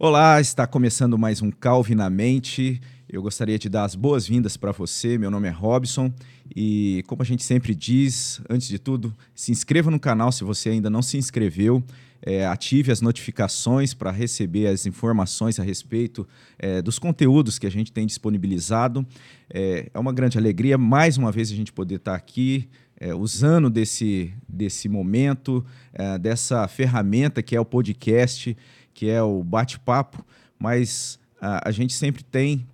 Olá, está começando mais um Calvinamente. Eu gostaria de dar as boas-vindas para você. Meu nome é Robson e, como a gente sempre diz, antes de tudo, se inscreva no canal se você ainda não se inscreveu. É, ative as notificações para receber as informações a respeito é, dos conteúdos que a gente tem disponibilizado. É, é, uma grande alegria, mais uma vez, a gente poder estar aqui é, usando desse, desse momento, é, dessa ferramenta que é o podcast que é o bate-papo, mas a, a gente sempre tem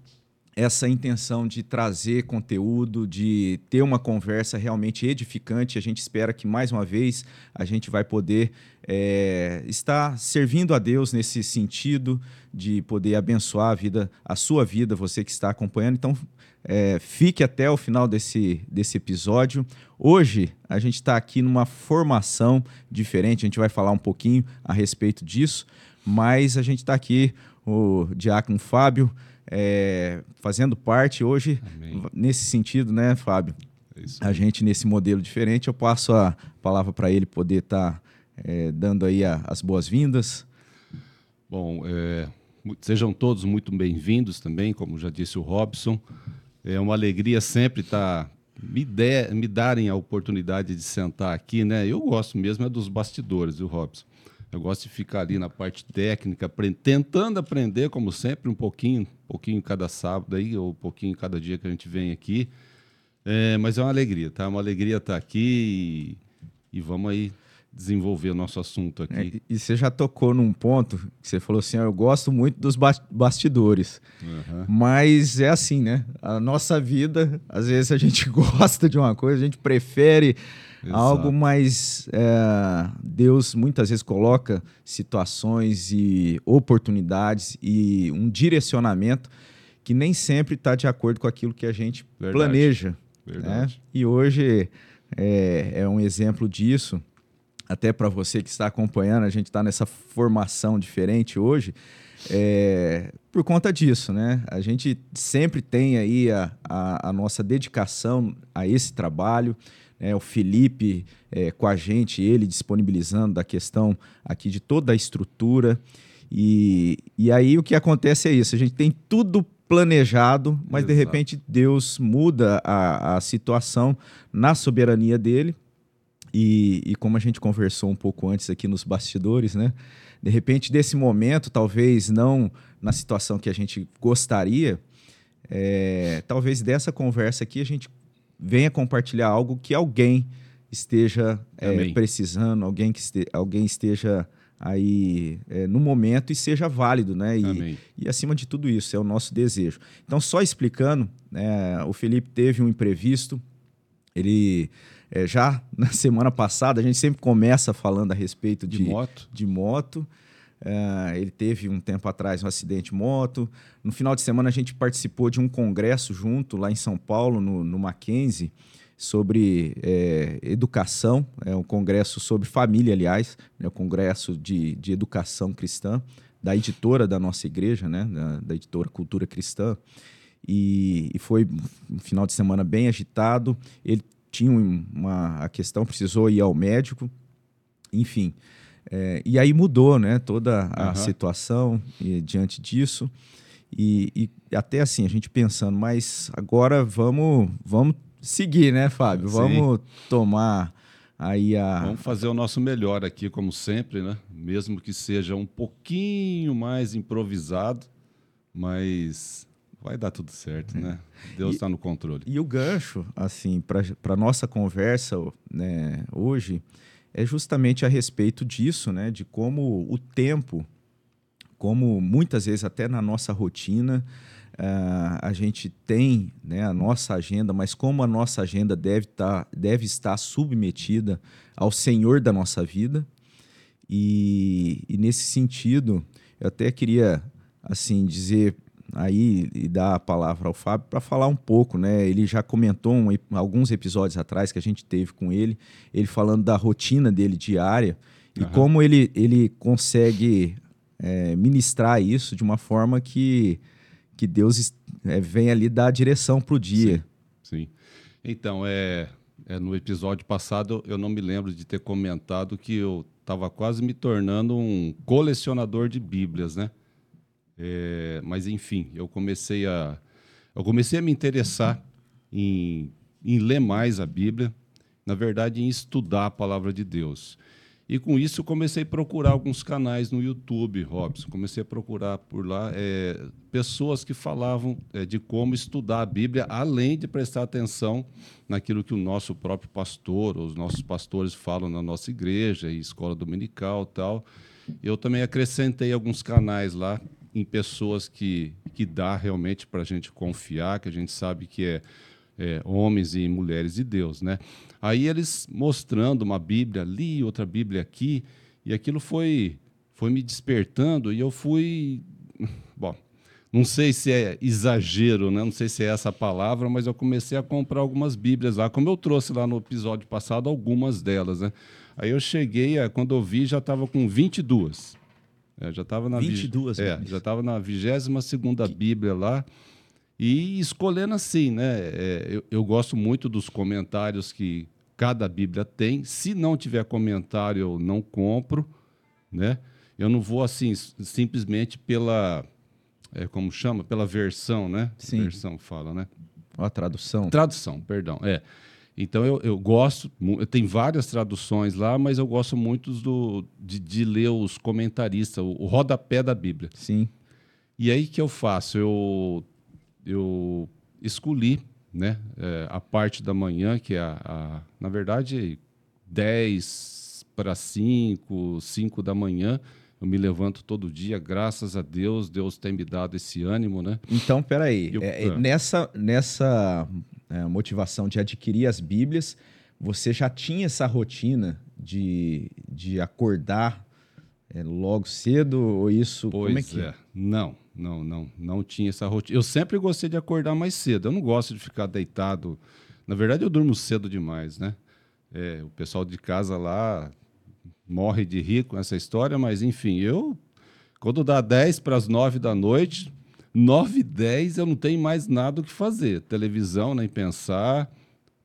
essa intenção de trazer conteúdo, de ter uma conversa realmente edificante. A gente espera que, mais uma vez, a gente vai poder é, estar servindo a Deus nesse sentido de poder abençoar a vida, a sua vida, você que está acompanhando. Então, é, fique até o final desse, desse episódio. Hoje, a gente está aqui numa formação diferente, a gente vai falar um pouquinho a respeito disso, mas a gente está aqui, o Diácono Fábio, é, fazendo parte hoje, Amém. nesse sentido, né, Fábio? É a gente nesse modelo diferente. Eu passo a palavra para ele poder estar tá, é, dando aí a, as boas-vindas. Bom, é, sejam todos muito bem-vindos também, como já disse o Robson. É uma alegria sempre estar. Tá, me, de, me darem a oportunidade de sentar aqui, né? Eu gosto mesmo é dos bastidores, viu, Robson? Eu gosto de ficar ali na parte técnica, tentando aprender, como sempre, um pouquinho, um pouquinho cada sábado aí, ou um pouquinho cada dia que a gente vem aqui. É, mas é uma alegria, tá? É uma alegria estar aqui e, e vamos aí desenvolver o nosso assunto aqui. É, e você já tocou num ponto que você falou assim: eu gosto muito dos bastidores. Uhum. Mas é assim, né? A nossa vida, às vezes a gente gosta de uma coisa, a gente prefere Exato. algo, mas é, Deus muitas vezes coloca situações e oportunidades e um direcionamento que nem sempre está de acordo com aquilo que a gente Verdade. planeja. Né? E hoje é, é um exemplo disso até para você que está acompanhando, a gente está nessa formação diferente hoje, é, por conta disso, né? A gente sempre tem aí a, a, a nossa dedicação a esse trabalho, né? o Felipe é, com a gente, ele disponibilizando da questão aqui de toda a estrutura. E, e aí o que acontece é isso: a gente tem tudo planejado, mas Exato. de repente Deus muda a, a situação na soberania dele e, e, como a gente conversou um pouco antes aqui nos bastidores, né? De repente, desse momento, talvez não na situação que a gente gostaria, é, talvez dessa conversa aqui a gente venha compartilhar algo que alguém esteja é, precisando, alguém que este, alguém esteja aí é, no momento e seja válido, né? E, e, acima de tudo isso, é o nosso desejo. Então, só explicando, né, o Felipe teve um imprevisto, ele é, já na semana passada, a gente sempre começa falando a respeito de, de moto. De moto. É, ele teve um tempo atrás um acidente de moto. No final de semana, a gente participou de um congresso junto lá em São Paulo, no, no Mackenzie, sobre é, educação. É um congresso sobre família, aliás, é um congresso de, de educação cristã, da editora da nossa igreja, né, da, da editora Cultura Cristã. E, e, foi um final de semana bem agitado. Ele tinha uma a questão, precisou ir ao médico, enfim. É, e aí mudou né, toda a uhum. situação e, diante disso. E, e, até assim, a gente pensando, mas agora vamos, vamos seguir, né, Fábio? Sim. Vamos tomar aí a. Vamos fazer o nosso melhor aqui, como sempre, né? Mesmo que seja um pouquinho mais improvisado, mas vai dar tudo certo, é. né? Deus está no controle. E o gancho, assim, para nossa conversa né, hoje, é justamente a respeito disso, né? De como o tempo, como muitas vezes até na nossa rotina, uh, a gente tem né, a nossa agenda, mas como a nossa agenda deve, tá, deve estar submetida ao Senhor da nossa vida. E, e nesse sentido, eu até queria assim dizer aí e dar a palavra ao Fábio para falar um pouco, né? Ele já comentou um, alguns episódios atrás que a gente teve com ele, ele falando da rotina dele diária e uhum. como ele, ele consegue é, ministrar isso de uma forma que, que Deus é, vem ali dar a direção para o dia. Sim, sim. Então, é, é, no episódio passado eu não me lembro de ter comentado que eu estava quase me tornando um colecionador de Bíblias, né? É, mas enfim, eu comecei a eu comecei a me interessar em, em ler mais a Bíblia, na verdade em estudar a palavra de Deus. E com isso comecei a procurar alguns canais no YouTube, Robson. Comecei a procurar por lá é, pessoas que falavam é, de como estudar a Bíblia, além de prestar atenção naquilo que o nosso próprio pastor, os nossos pastores falam na nossa igreja e escola dominical tal. Eu também acrescentei alguns canais lá em pessoas que, que dá realmente para a gente confiar, que a gente sabe que é é, homens e mulheres de Deus, né? Aí eles mostrando uma Bíblia ali, outra Bíblia aqui, e aquilo foi foi me despertando e eu fui, bom, não sei se é exagero, né? Não sei se é essa palavra, mas eu comecei a comprar algumas Bíblias lá, como eu trouxe lá no episódio passado algumas delas, né? Aí eu cheguei, quando eu vi, já estava com 22. É, já estava na 22, é, já estava na 22 segunda Bíblia lá. E escolhendo assim, né? É, eu, eu, gosto muito dos comentários que cada Bíblia tem. Se não tiver comentário, eu não compro, né? Eu não vou assim simplesmente pela, é, como chama, pela versão, né? Sim. Versão fala, né? A tradução. Tradução, perdão. É. Então eu, eu gosto, tem várias traduções lá, mas eu gosto muito do, de, de ler os comentaristas, o, o rodapé da Bíblia. Sim. E aí que eu faço? Eu eu escolhi né, é, a parte da manhã, que é, a, a na verdade, 10 para 5, 5 da manhã. Eu me levanto todo dia, graças a Deus, Deus tem me dado esse ânimo, né? Então, peraí, eu, é, é. nessa, nessa é, motivação de adquirir as Bíblias, você já tinha essa rotina de, de acordar é, logo cedo ou isso? Pois como é que é? Não, não, não, não tinha essa rotina. Eu sempre gostei de acordar mais cedo. Eu não gosto de ficar deitado. Na verdade, eu durmo cedo demais, né? É, o pessoal de casa lá morre de rir com essa história, mas enfim, eu quando dá 10 para as 9 da noite, 9 e 10 eu não tenho mais nada o que fazer. Televisão, nem pensar.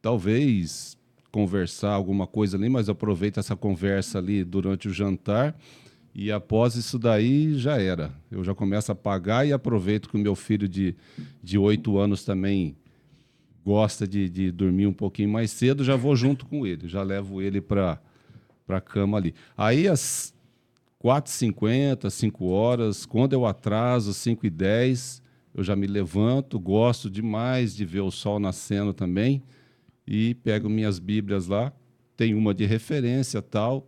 Talvez conversar alguma coisa ali, mas aproveito essa conversa ali durante o jantar e após isso daí já era. Eu já começo a pagar e aproveito que o meu filho de, de 8 anos também gosta de, de dormir um pouquinho mais cedo, já vou junto com ele, já levo ele para a cama ali. Aí às 4h50, 5 horas, quando eu atraso, 5 e 10 eu já me levanto, gosto demais de ver o sol nascendo também e pego minhas bíblias lá, tem uma de referência tal,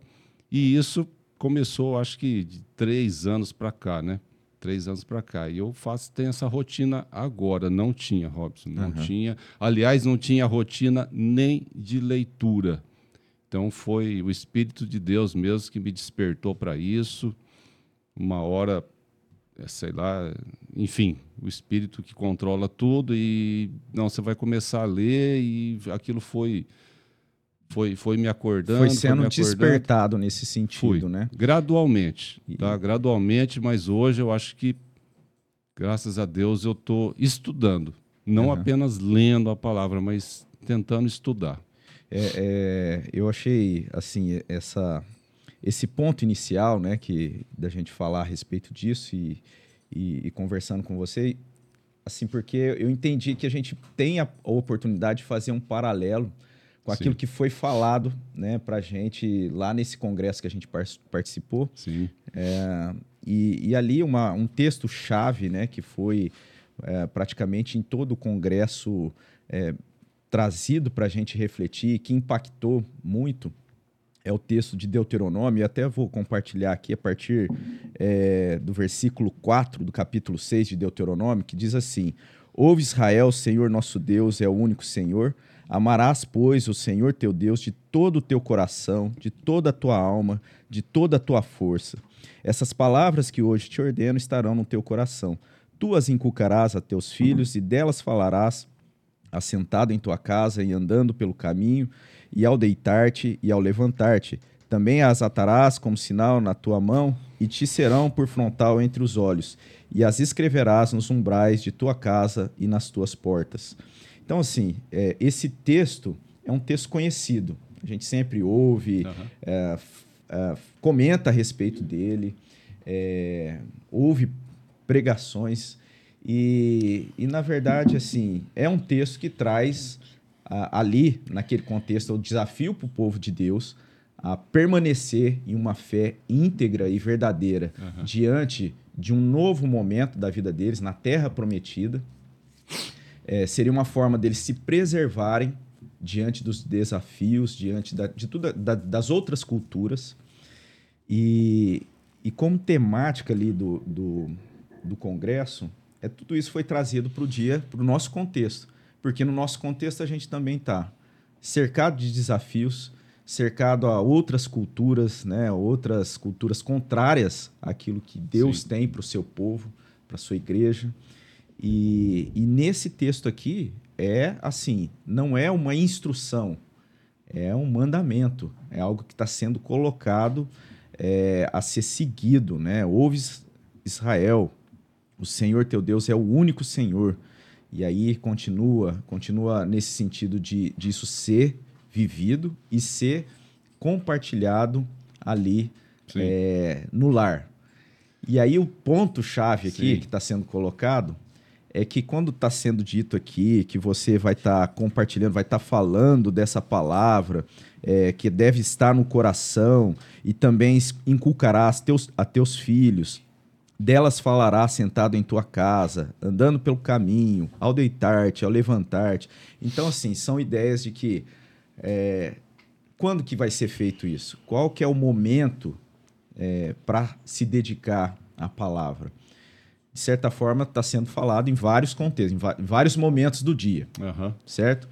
e isso começou, acho que de três anos para cá, né? Três anos para cá. E eu faço, tenho essa rotina agora. Não tinha, Robson, não uhum. tinha. Aliás, não tinha rotina nem de leitura. Então foi o Espírito de Deus mesmo que me despertou para isso. Uma hora, é, sei lá, enfim, o Espírito que controla tudo e não, você vai começar a ler e aquilo foi foi, foi me acordando. Foi sendo foi despertado nesse sentido, Fui. né? Gradualmente, e... tá? Gradualmente, mas hoje eu acho que, graças a Deus, eu estou estudando. Não uhum. apenas lendo a palavra, mas tentando estudar. É, é, eu achei, assim, essa, esse ponto inicial, né, que da gente falar a respeito disso e, e, e conversando com você, assim, porque eu entendi que a gente tem a oportunidade de fazer um paralelo com aquilo Sim. que foi falado né, para a gente lá nesse congresso que a gente participou. Sim. É, e, e, ali uma, um texto-chave né, que foi é, praticamente em todo o congresso é, trazido para a gente refletir, que impactou muito, é o texto de Deuteronômio, e até vou compartilhar aqui a partir é, do versículo 4 do capítulo 6 de Deuteronômio, que diz assim: Ouve Israel, Senhor nosso Deus é o único Senhor. Amarás, pois, o Senhor teu Deus de todo o teu coração, de toda a tua alma, de toda a tua força. Essas palavras que hoje te ordeno estarão no teu coração. Tu as inculcarás a teus filhos e delas falarás, assentado em tua casa e andando pelo caminho, e ao deitar-te e ao levantar-te. Também as atarás como sinal na tua mão e te serão por frontal entre os olhos, e as escreverás nos umbrais de tua casa e nas tuas portas. Então, assim, é, esse texto é um texto conhecido. A gente sempre ouve, uhum. é, é, comenta a respeito dele, é, ouve pregações. E, e, na verdade, assim, é um texto que traz a, ali, naquele contexto, o desafio para o povo de Deus a permanecer em uma fé íntegra e verdadeira uhum. diante de um novo momento da vida deles na terra prometida. É, seria uma forma deles se preservarem diante dos desafios, diante da, de tudo, da, das outras culturas. E, e como temática ali do, do, do congresso, é, tudo isso foi trazido para o dia, para o nosso contexto. Porque no nosso contexto a gente também está cercado de desafios, cercado a outras culturas, né, outras culturas contrárias àquilo que Deus Sim. tem para o seu povo, para a sua igreja. E, e nesse texto aqui é assim, não é uma instrução, é um mandamento, é algo que está sendo colocado é, a ser seguido, né? Ouves Israel, o Senhor teu Deus é o único Senhor. E aí continua, continua nesse sentido de disso ser vivido e ser compartilhado ali é, no lar. E aí o ponto-chave aqui Sim. que está sendo colocado é que quando está sendo dito aqui que você vai estar tá compartilhando, vai estar tá falando dessa palavra, é, que deve estar no coração e também inculcarás teus, a teus filhos, delas falará sentado em tua casa, andando pelo caminho, ao deitar-te, ao levantar-te. Então, assim, são ideias de que é, quando que vai ser feito isso? Qual que é o momento é, para se dedicar à palavra? De certa forma, está sendo falado em vários contextos, em, em vários momentos do dia, uhum. certo?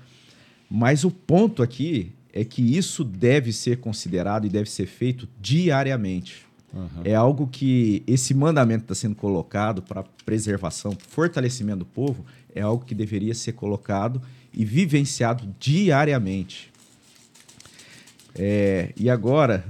Mas o ponto aqui é que isso deve ser considerado e deve ser feito diariamente. Uhum. É algo que esse mandamento está sendo colocado para preservação, fortalecimento do povo, é algo que deveria ser colocado e vivenciado diariamente. É, e agora,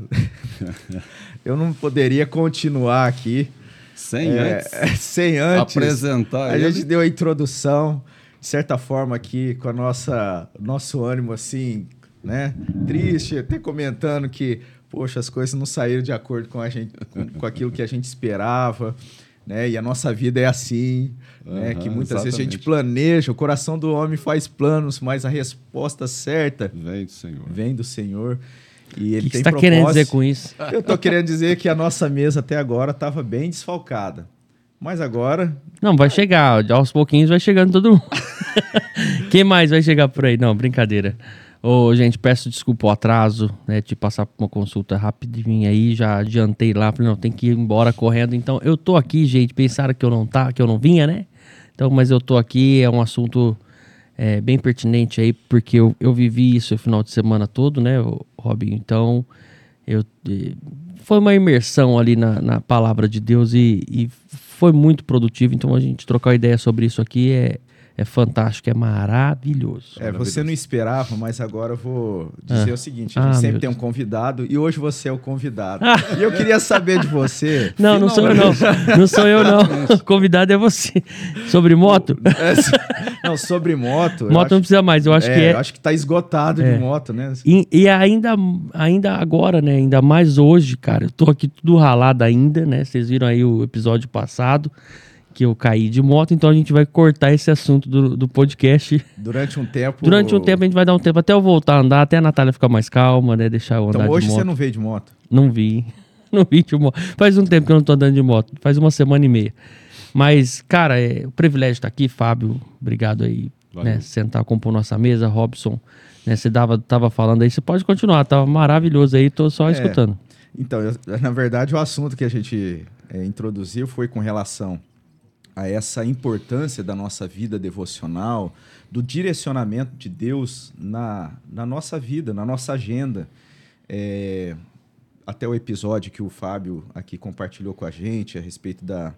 eu não poderia continuar aqui sem é, antes, sem antes apresentar. A ele. gente deu a introdução, de certa forma, aqui com a nossa nosso ânimo assim, né, triste, até comentando que poxa, as coisas não saíram de acordo com, a gente, com, com aquilo que a gente esperava. Né? E a nossa vida é assim, uhum, né? que muitas exatamente. vezes a gente planeja, o coração do homem faz planos, mas a resposta certa vem do Senhor. Vem do Senhor. E ele que tem que você está querendo dizer com isso? Eu estou querendo dizer que a nossa mesa até agora estava bem desfalcada. Mas agora. Não, vai chegar. Aos pouquinhos vai chegando todo mundo. Quem mais vai chegar por aí? Não, brincadeira. Ô, gente, peço desculpa o atraso, né? De passar uma consulta rapidinho aí, já adiantei lá, falei, não, tem que ir embora correndo. Então, eu tô aqui, gente. Pensaram que eu não tá, que eu não vinha, né? Então, mas eu tô aqui, é um assunto é, bem pertinente aí, porque eu, eu vivi isso o final de semana todo, né, Robinho? Então, eu foi uma imersão ali na, na palavra de Deus e, e foi muito produtivo. Então, a gente trocar ideia sobre isso aqui é, é fantástico, é maravilhoso. É, você não esperava, mas agora eu vou dizer ah. o seguinte: a gente ah, sempre tem um convidado e hoje você é o convidado. Ah. E eu queria saber de você. Não, não sou eu não. Não sou eu não. O convidado é você. Sobre moto? É, não, sobre moto. Moto não precisa mais, eu acho é, que é. acho que tá esgotado é. de moto, né? E, e, ainda, ainda agora, né? Ainda mais hoje, cara, eu tô aqui tudo ralado ainda, né? Vocês viram aí o episódio passado que eu caí de moto, então a gente vai cortar esse assunto do, do podcast. Durante um tempo. Durante um tempo a gente vai dar um tempo até eu voltar a andar, até a Natália ficar mais calma, né? Deixar eu então, andar hoje de moto. você não veio de moto? Não vi. Não vi de moto. Faz um tempo que eu não tô andando de moto. Faz uma semana e meia. Mas, cara, é o privilégio estar aqui, Fábio. Obrigado aí, né? Sentar, compor nossa mesa, Robson. Né, você dava, tava falando aí, você pode continuar, tava maravilhoso aí, tô só é, escutando. Então, eu, na verdade, o assunto que a gente é, introduziu foi com relação a essa importância da nossa vida devocional, do direcionamento de Deus na, na nossa vida, na nossa agenda. É, até o episódio que o Fábio aqui compartilhou com a gente a respeito da,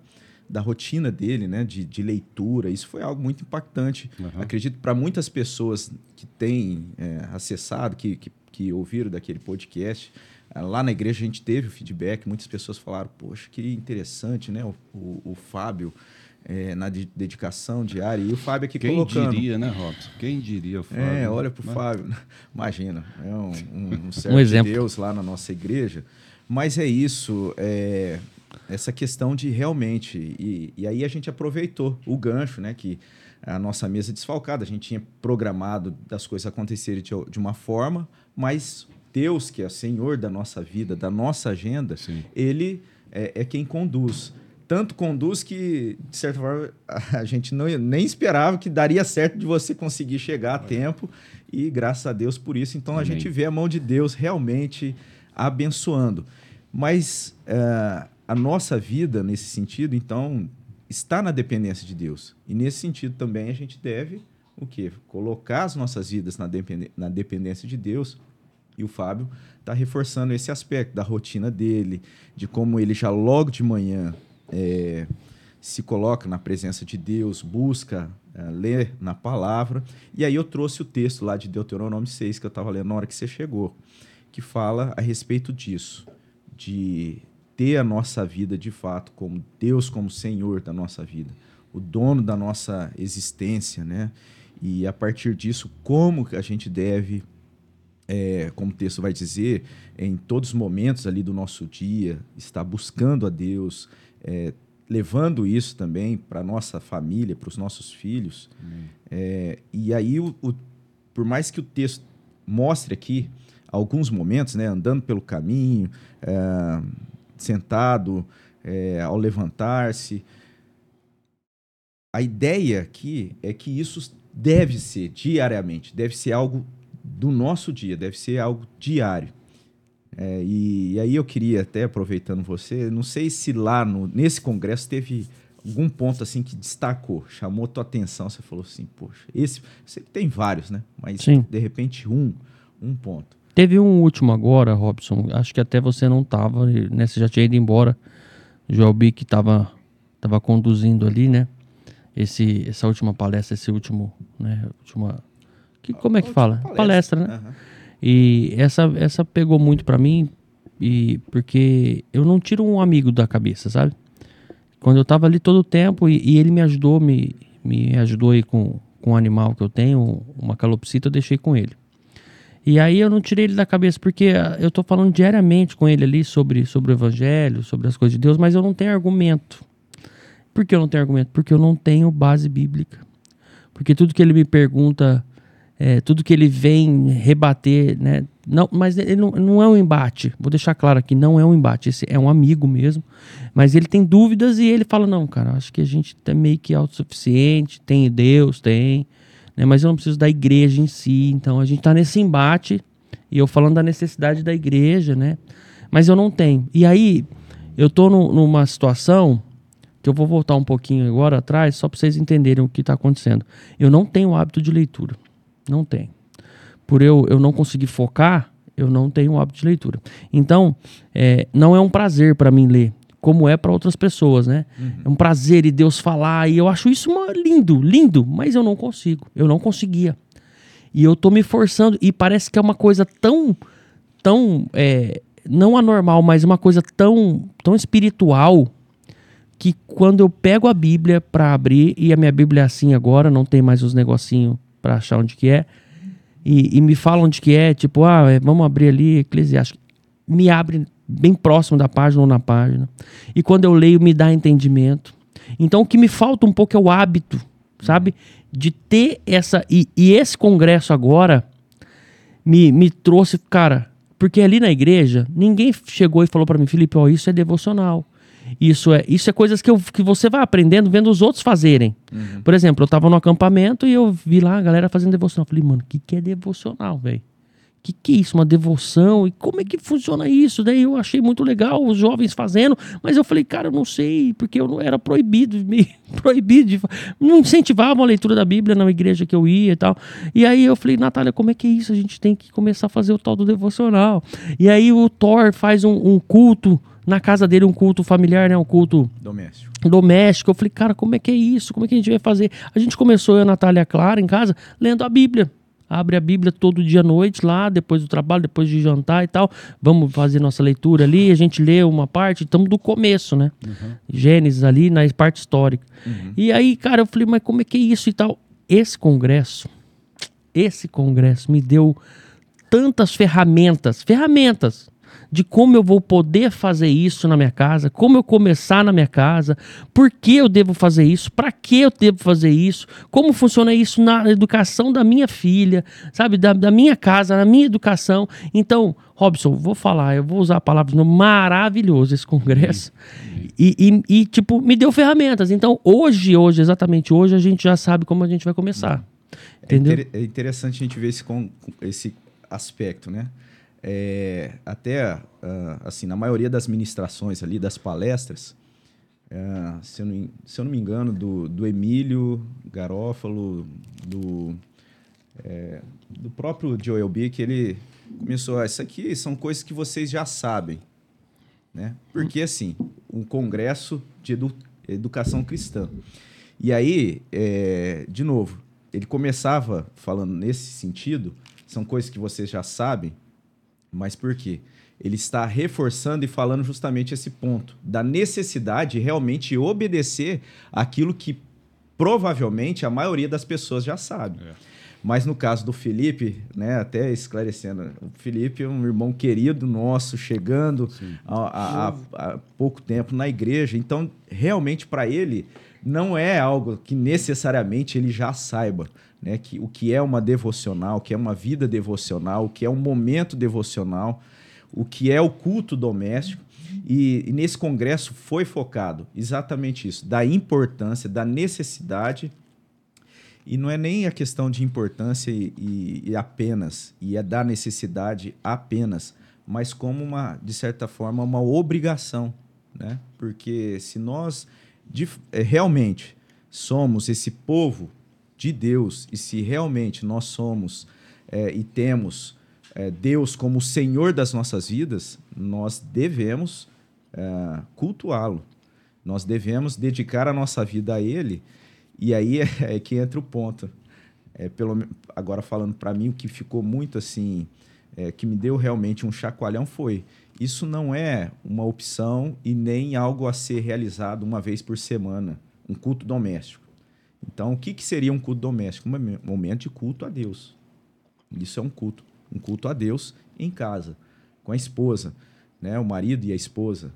da rotina dele, né, de, de leitura. Isso foi algo muito impactante. Uhum. Acredito para muitas pessoas que têm é, acessado, que, que, que, ouviram daquele podcast. Lá na igreja a gente teve o feedback, muitas pessoas falaram, poxa, que interessante, né? O, o, o Fábio é, na de dedicação diária. E o Fábio aqui Quem colocando. Quem diria, né, Robson? Quem diria o Fábio? É, olha para o Fábio. Imagina, é um, um, um servo um de Deus lá na nossa igreja. Mas é isso. É, essa questão de realmente. E, e aí a gente aproveitou o gancho, né? Que a nossa mesa desfalcada, a gente tinha programado das coisas acontecerem de, de uma forma, mas Deus, que é o Senhor da nossa vida, da nossa agenda, Sim. ele é, é, quem conduz. Tanto conduz que, de certa forma, a gente não, nem esperava que daria certo de você conseguir chegar a tempo. E graças a Deus por isso. Então Amém. a gente vê a mão de Deus realmente abençoando. Mas uh, a nossa vida, nesse sentido, então, está na dependência de Deus. E nesse sentido também a gente deve o quê? Colocar as nossas vidas na, na dependência de Deus. E o Fábio está reforçando esse aspecto da rotina dele, de como ele já logo de manhã é, se coloca na presença de Deus, busca é, ler na palavra. E aí eu trouxe o texto lá de Deuteronômio 6, que eu estava lendo na hora que você chegou, que fala a respeito disso, de ter a nossa vida de fato como Deus como Senhor da nossa vida, o dono da nossa existência, né? E a partir disso, como a gente deve, é, como o texto vai dizer, em todos os momentos ali do nosso dia, estar buscando a Deus, é, levando isso também para nossa família, para os nossos filhos. É, e aí, o, o, por mais que o texto mostre aqui alguns momentos, né, andando pelo caminho, é, sentado, é, ao levantar-se. A ideia aqui é que isso deve ser diariamente, deve ser algo do nosso dia, deve ser algo diário. É, e, e, aí eu queria até aproveitando você, não sei se lá no, nesse congresso teve algum ponto assim que destacou, chamou tua atenção, você falou assim, poxa, esse você tem vários, né? Mas Sim. de repente um, um ponto. Teve um último agora, Robson. Acho que até você não estava, né? Você já tinha ido embora. Joel Bic estava tava conduzindo ali, né? Esse, essa última palestra, esse último, né? Última, que, como é que fala? Palestra, palestra né? Uhum. E essa, essa pegou muito para mim, e porque eu não tiro um amigo da cabeça, sabe? Quando eu tava ali todo o tempo e, e ele me ajudou, me, me ajudou aí com, com um animal que eu tenho, uma calopsita, eu deixei com ele. E aí eu não tirei ele da cabeça, porque ah, eu tô falando diariamente com ele ali sobre, sobre o evangelho, sobre as coisas de Deus, mas eu não tenho argumento. Por que eu não tenho argumento? Porque eu não tenho base bíblica. Porque tudo que ele me pergunta, é, tudo que ele vem rebater, né? Não, mas ele não, não é um embate. Vou deixar claro aqui, não é um embate. Esse é um amigo mesmo. Mas ele tem dúvidas e ele fala: não, cara, acho que a gente é meio que autossuficiente, tem Deus, tem né? mas eu não preciso da igreja em si. Então a gente está nesse embate, e eu falando da necessidade da igreja, né? Mas eu não tenho. E aí, eu estou numa situação que eu vou voltar um pouquinho agora atrás, só para vocês entenderem o que está acontecendo. Eu não tenho hábito de leitura. Não tenho. Por eu, eu não conseguir focar, eu não tenho o hábito de leitura. Então, é, não é um prazer para mim ler como é para outras pessoas, né? Uhum. É um prazer e Deus falar e eu acho isso uma, lindo, lindo, mas eu não consigo, eu não conseguia. E eu tô me forçando e parece que é uma coisa tão, tão, é, não anormal, mas uma coisa tão, tão espiritual que quando eu pego a Bíblia para abrir e a minha Bíblia é assim agora, não tem mais os negocinhos para achar onde que é. E, e, me falam onde que é, tipo, ah, é, vamos abrir ali Eclesiastes. Me abre bem próximo da página ou na página. E quando eu leio, me dá entendimento. Então, o que me falta um pouco é o hábito, sabe? De ter essa. E, e esse congresso agora me, me trouxe, cara, porque ali na igreja, ninguém chegou e falou para mim, Felipe, ó, isso é devocional. Isso é, isso é coisas que, eu, que você vai aprendendo vendo os outros fazerem. Uhum. Por exemplo, eu tava no acampamento e eu vi lá a galera fazendo devocional. Eu falei, mano, o que, que é devocional, velho? que, que é isso? Uma devoção? E como é que funciona isso? Daí eu achei muito legal os jovens fazendo, mas eu falei, cara, eu não sei, porque eu não era proibido, meio proibido, de, não incentivavam a leitura da Bíblia na igreja que eu ia e tal. E aí eu falei, Natália, como é que é isso? A gente tem que começar a fazer o tal do devocional. E aí o Thor faz um, um culto na casa dele um culto familiar, né? Um culto doméstico. Doméstico. Eu falei, cara, como é que é isso? Como é que a gente vai fazer? A gente começou, eu e a Natália Clara, em casa, lendo a Bíblia abre a Bíblia todo dia à noite lá, depois do trabalho, depois de jantar e tal. Vamos fazer nossa leitura ali, a gente lê uma parte, estamos do começo, né? Uhum. Gênesis ali, na parte histórica. Uhum. E aí, cara, eu falei, mas como é que é isso e tal? Esse congresso, esse congresso me deu tantas ferramentas, ferramentas, de como eu vou poder fazer isso na minha casa, como eu começar na minha casa, por que eu devo fazer isso, para que eu devo fazer isso, como funciona isso na educação da minha filha, sabe, da, da minha casa, na minha educação. Então, Robson, vou falar, eu vou usar a palavra no maravilhoso esse congresso. E, e, e, tipo, me deu ferramentas. Então, hoje, hoje, exatamente hoje, a gente já sabe como a gente vai começar. É Entendeu? É, é interessante a gente ver esse, esse aspecto, né? É, até, uh, assim, na maioria das ministrações ali, das palestras, uh, se, eu não, se, eu não, me engano, do, do Emílio Garófalo, do, é, do próprio Joel B, que ele começou, ah, isso aqui são coisas que vocês já sabem, né? Porque, assim, um congresso de edu educação cristã. E aí, é, de novo, ele começava falando nesse sentido, são coisas que vocês já sabem, mas por quê? Ele está reforçando e falando justamente esse ponto da necessidade de realmente obedecer aquilo que provavelmente a maioria das pessoas já sabe. É. Mas no caso do Felipe, né, até esclarecendo, o Felipe é um irmão querido nosso, chegando há, pouco tempo na igreja. Então, realmente, para ele, não é algo que necessariamente ele já saiba. Né, que, o que é uma devocional, o que é uma vida devocional, o que é um momento devocional, o que é o culto doméstico. E, e nesse congresso foi focado exatamente isso, da importância, da necessidade e não é nem a questão de importância e, e, e, apenas, e é da necessidade apenas, mas como uma, de certa forma, uma obrigação, né? Porque se nós de, é, realmente somos esse povo de Deus e se realmente nós somos é, e temos é, Deus como Senhor das nossas vidas, nós devemos é, cultuá-lo. Nós devemos dedicar a nossa vida a Ele e aí é, é que entra o ponto. É, pelo, agora falando para mim, o que ficou muito assim, é, que me deu realmente um chacoalhão foi: isso não é uma opção e nem algo a ser realizado uma vez por semana, um culto doméstico. Então, o que, que seria um culto doméstico? Um momento de culto a Deus. Isso é um culto, um culto a Deus em casa, com a esposa, né? o marido e a esposa,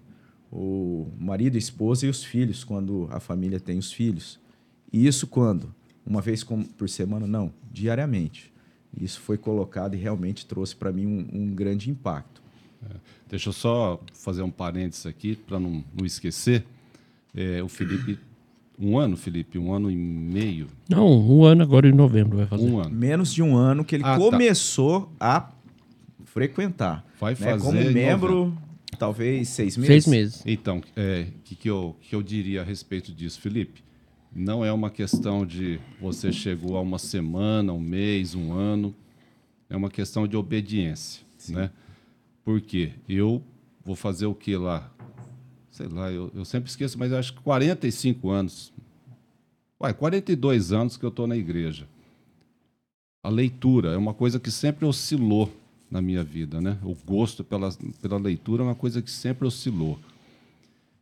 o marido, a esposa e os filhos, quando a família tem os filhos. E isso quando? Uma vez por semana? Não, diariamente. Isso foi colocado e realmente trouxe para mim um, um, grande impacto. É. Deixa eu só fazer um parênteses aqui para não, não, esquecer. É, o Felipe, um ano, Felipe, um ano e meio. Não, um ano agora em novembro vai fazer. Um ano. Menos de um ano que ele ah, tá. começou tá. a frequentar. Vai né? fazer. Como membro, talvez seis meses. Seis meses. Então, o é, que, que, eu, que eu diria a respeito disso, Felipe? Não é uma questão de você chegou a uma semana, um mês, um ano. É uma questão de obediência, Sim. né? Porque eu vou fazer o que lá? Sei lá, eu, eu sempre esqueço, mas eu acho que 45 anos. Uai, 42 anos que eu estou na igreja. A leitura é uma coisa que sempre oscilou na minha vida, né? O gosto pela, pela leitura é uma coisa que sempre oscilou.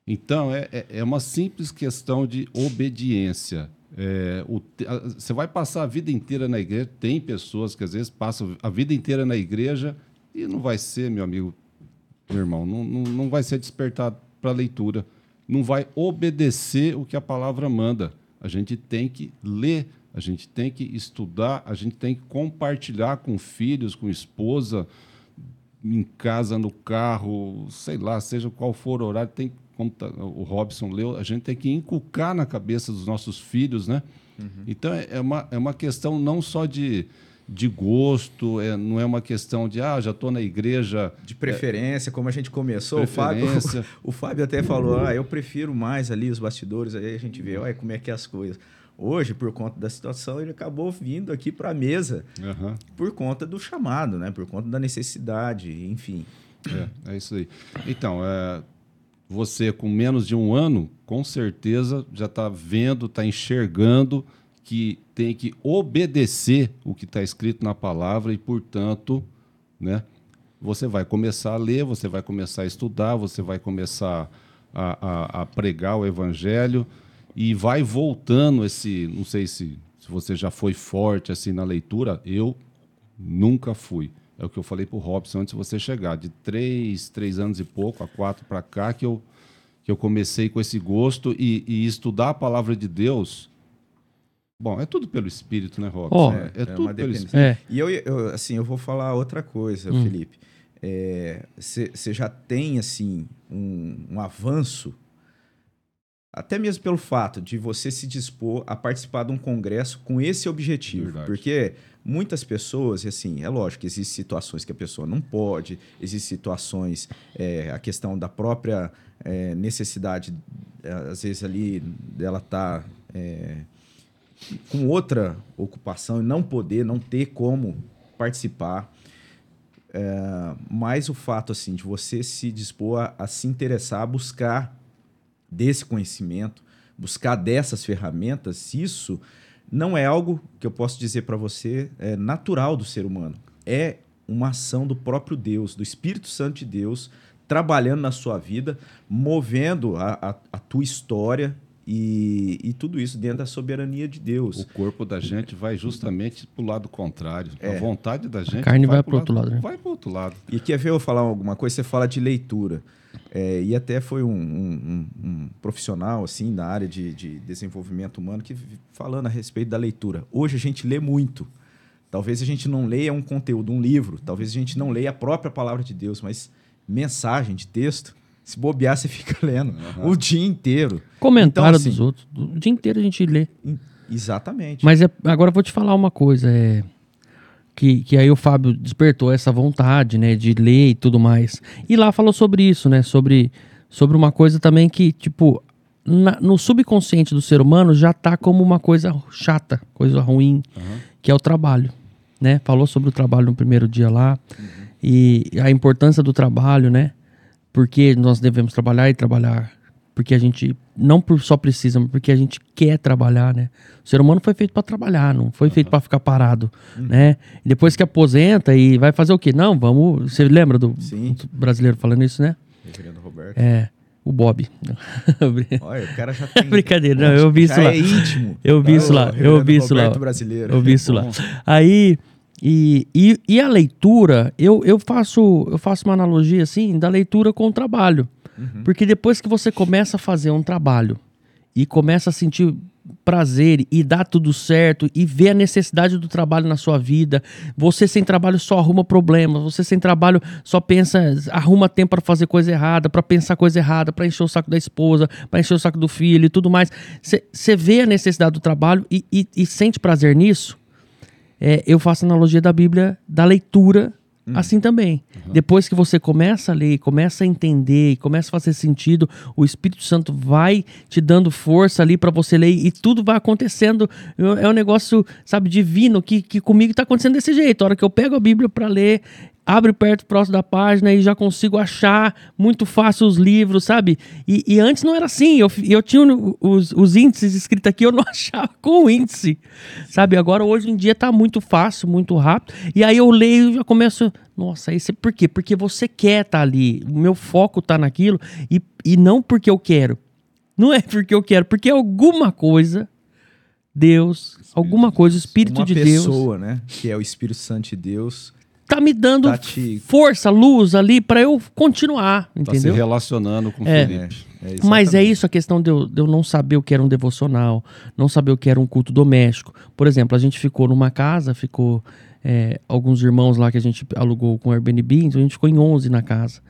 Então, é, é, é uma simples questão de obediência. É, o, a, você vai passar a vida inteira na igreja. Tem pessoas que às vezes passam a vida inteira na igreja e não vai ser, meu amigo, meu irmão, não, não, não vai ser despertado para a leitura. Não vai obedecer o que a palavra manda. A gente tem que ler, a gente tem que estudar, a gente tem que compartilhar com filhos, com esposa, em casa, no carro, sei lá, seja qual for o horário, tem como tá, o Robson leu, a gente tem que inculcar na cabeça dos nossos filhos, né? Uhum. Então é, é uma, é uma questão não só de, de gosto, é, não é uma questão de ah, já estou na igreja. De preferência, é, como a gente começou, o Fábio, o, o, Fábio até falou, ah, eu prefiro mais ali os bastidores, aí a gente vê, olha como é que é as coisas. Hoje, por conta da situação, ele acabou vindo aqui para a mesa uhum. por conta do chamado, né? por conta da necessidade, enfim. É, é isso aí. Então, é, você com menos de um ano, com certeza já está vendo, está enxergando que tem que obedecer o que está escrito na palavra e, portanto, né, você vai começar a ler, você vai começar a estudar, você vai começar a, a, a pregar o evangelho e vai voltando esse, não sei se, se você já foi forte assim na leitura, eu nunca fui. É o que eu falei para o Robson antes de você chegar. De três, três anos e pouco, a quatro para cá, que eu, que eu comecei com esse gosto e, e estudar a palavra de Deus. Bom, é tudo pelo Espírito, né, Robson? Oh, é, é, é tudo pelo Espírito. É. E eu, eu, assim, eu vou falar outra coisa, Hum. Felipe. Você já tem, assim, um, um avanço, até mesmo pelo fato de você se dispor a participar de um congresso com esse objetivo. Verdade. Porque muitas pessoas, assim, é lógico que existem situações que a pessoa não pode, existem situações, é, a questão da própria é, necessidade, é, às vezes ali, dela estar com outra ocupação e não poder, não ter como participar. É, mas o fato assim de você se dispor a, a se interessar, a buscar desse conhecimento, buscar dessas ferramentas, isso não é algo que eu posso dizer para você é natural do ser humano. É uma ação do próprio Deus, do Espírito Santo de Deus, trabalhando na sua vida, movendo a, a, a tua história e, e tudo isso dentro da soberania de Deus. O corpo da gente vai justamente para o lado contrário. É. A vontade da gente. carne vai pro pro outro lado, né? Vai para outro lado. E quer ver eu falar alguma coisa? Você fala de leitura. É, e até foi um, um- um- um profissional assim da área de, de desenvolvimento humano que falando a respeito da leitura. Hoje a gente lê muito. Talvez a gente não leia um conteúdo, um livro. Talvez a gente não leia a própria palavra de Deus, mas mensagem de texto. Se bobear, você fica lendo o dia inteiro. Comentário Então, assim, dos outros. O dia inteiro a gente lê. Exatamente. Mas é- agora eu vou te falar uma coisa. É, que, que aí o Fábio despertou essa vontade, né? De ler e tudo mais. E lá falou sobre isso, né? Sobre, sobre uma coisa também que, tipo, na- no subconsciente do ser humano já tá como uma coisa chata, coisa ruim, que é o trabalho, né? Falou sobre o trabalho no primeiro dia lá. E a importância do trabalho, né? Porque nós devemos trabalhar e trabalhar. Porque a gente não por só precisa, mas porque a gente quer trabalhar, né? O ser humano foi feito para trabalhar, não foi feito para ficar parado, né? E depois que aposenta e vai fazer o quê? Não, vamos. Você lembra do, brasileiro falando isso, né? Reverendo Roberto. É, o Bob. Olha, o cara já tem. Brincadeira, não, eu vi isso lá. É íntimo. Eu vi Ah, isso lá, eu vi isso lá. Eu vi isso lá. Aí, e, e, e a leitura, eu, eu, faço, eu faço uma analogia assim da leitura com o trabalho. Porque depois que você começa a fazer um trabalho e começa a sentir prazer e dá tudo certo e vê a necessidade do trabalho na sua vida, você sem trabalho só arruma problemas, você sem trabalho só pensa, arruma tempo para fazer coisa errada, para pensar coisa errada, para encher o saco da esposa, para encher o saco do filho e tudo mais. Você vê a necessidade do trabalho e, e- e sente prazer nisso. É, eu faço analogia da Bíblia, da leitura, assim também. Depois que você começa a ler, começa a entender, e começa a fazer sentido, o Espírito Santo vai te dando força ali para você ler e tudo vai acontecendo. É um negócio, sabe, divino que, que comigo tá acontecendo desse jeito. A hora que eu pego a Bíblia para ler, abre perto, próximo da página e já consigo achar muito fácil os livros, sabe? E, e antes não era assim. Eu, eu tinha os, os índices escritos aqui, eu não achava com o índice, sabe? Agora, hoje em dia, tá muito fácil, muito rápido. E aí eu leio e já começo. Nossa, isso é por quê? Porque você quer estar ali. O meu foco tá naquilo e, e não porque eu quero. Não é porque eu quero, porque alguma coisa, Deus, alguma coisa, o Espírito Uma de Deus pessoa, né? Que é o Espírito Santo de Deus. Tá me dando Tá te- força, luz ali pra eu continuar, Está Tá se entendeu? relacionando com o É. Felipe. É Mas é isso a questão de eu, de eu não saber o que era um devocional, não saber o que era um culto doméstico. Por exemplo, a gente ficou numa casa, ficou é, alguns irmãos lá que a gente alugou com Airbnb, então a gente ficou em 11 na casa.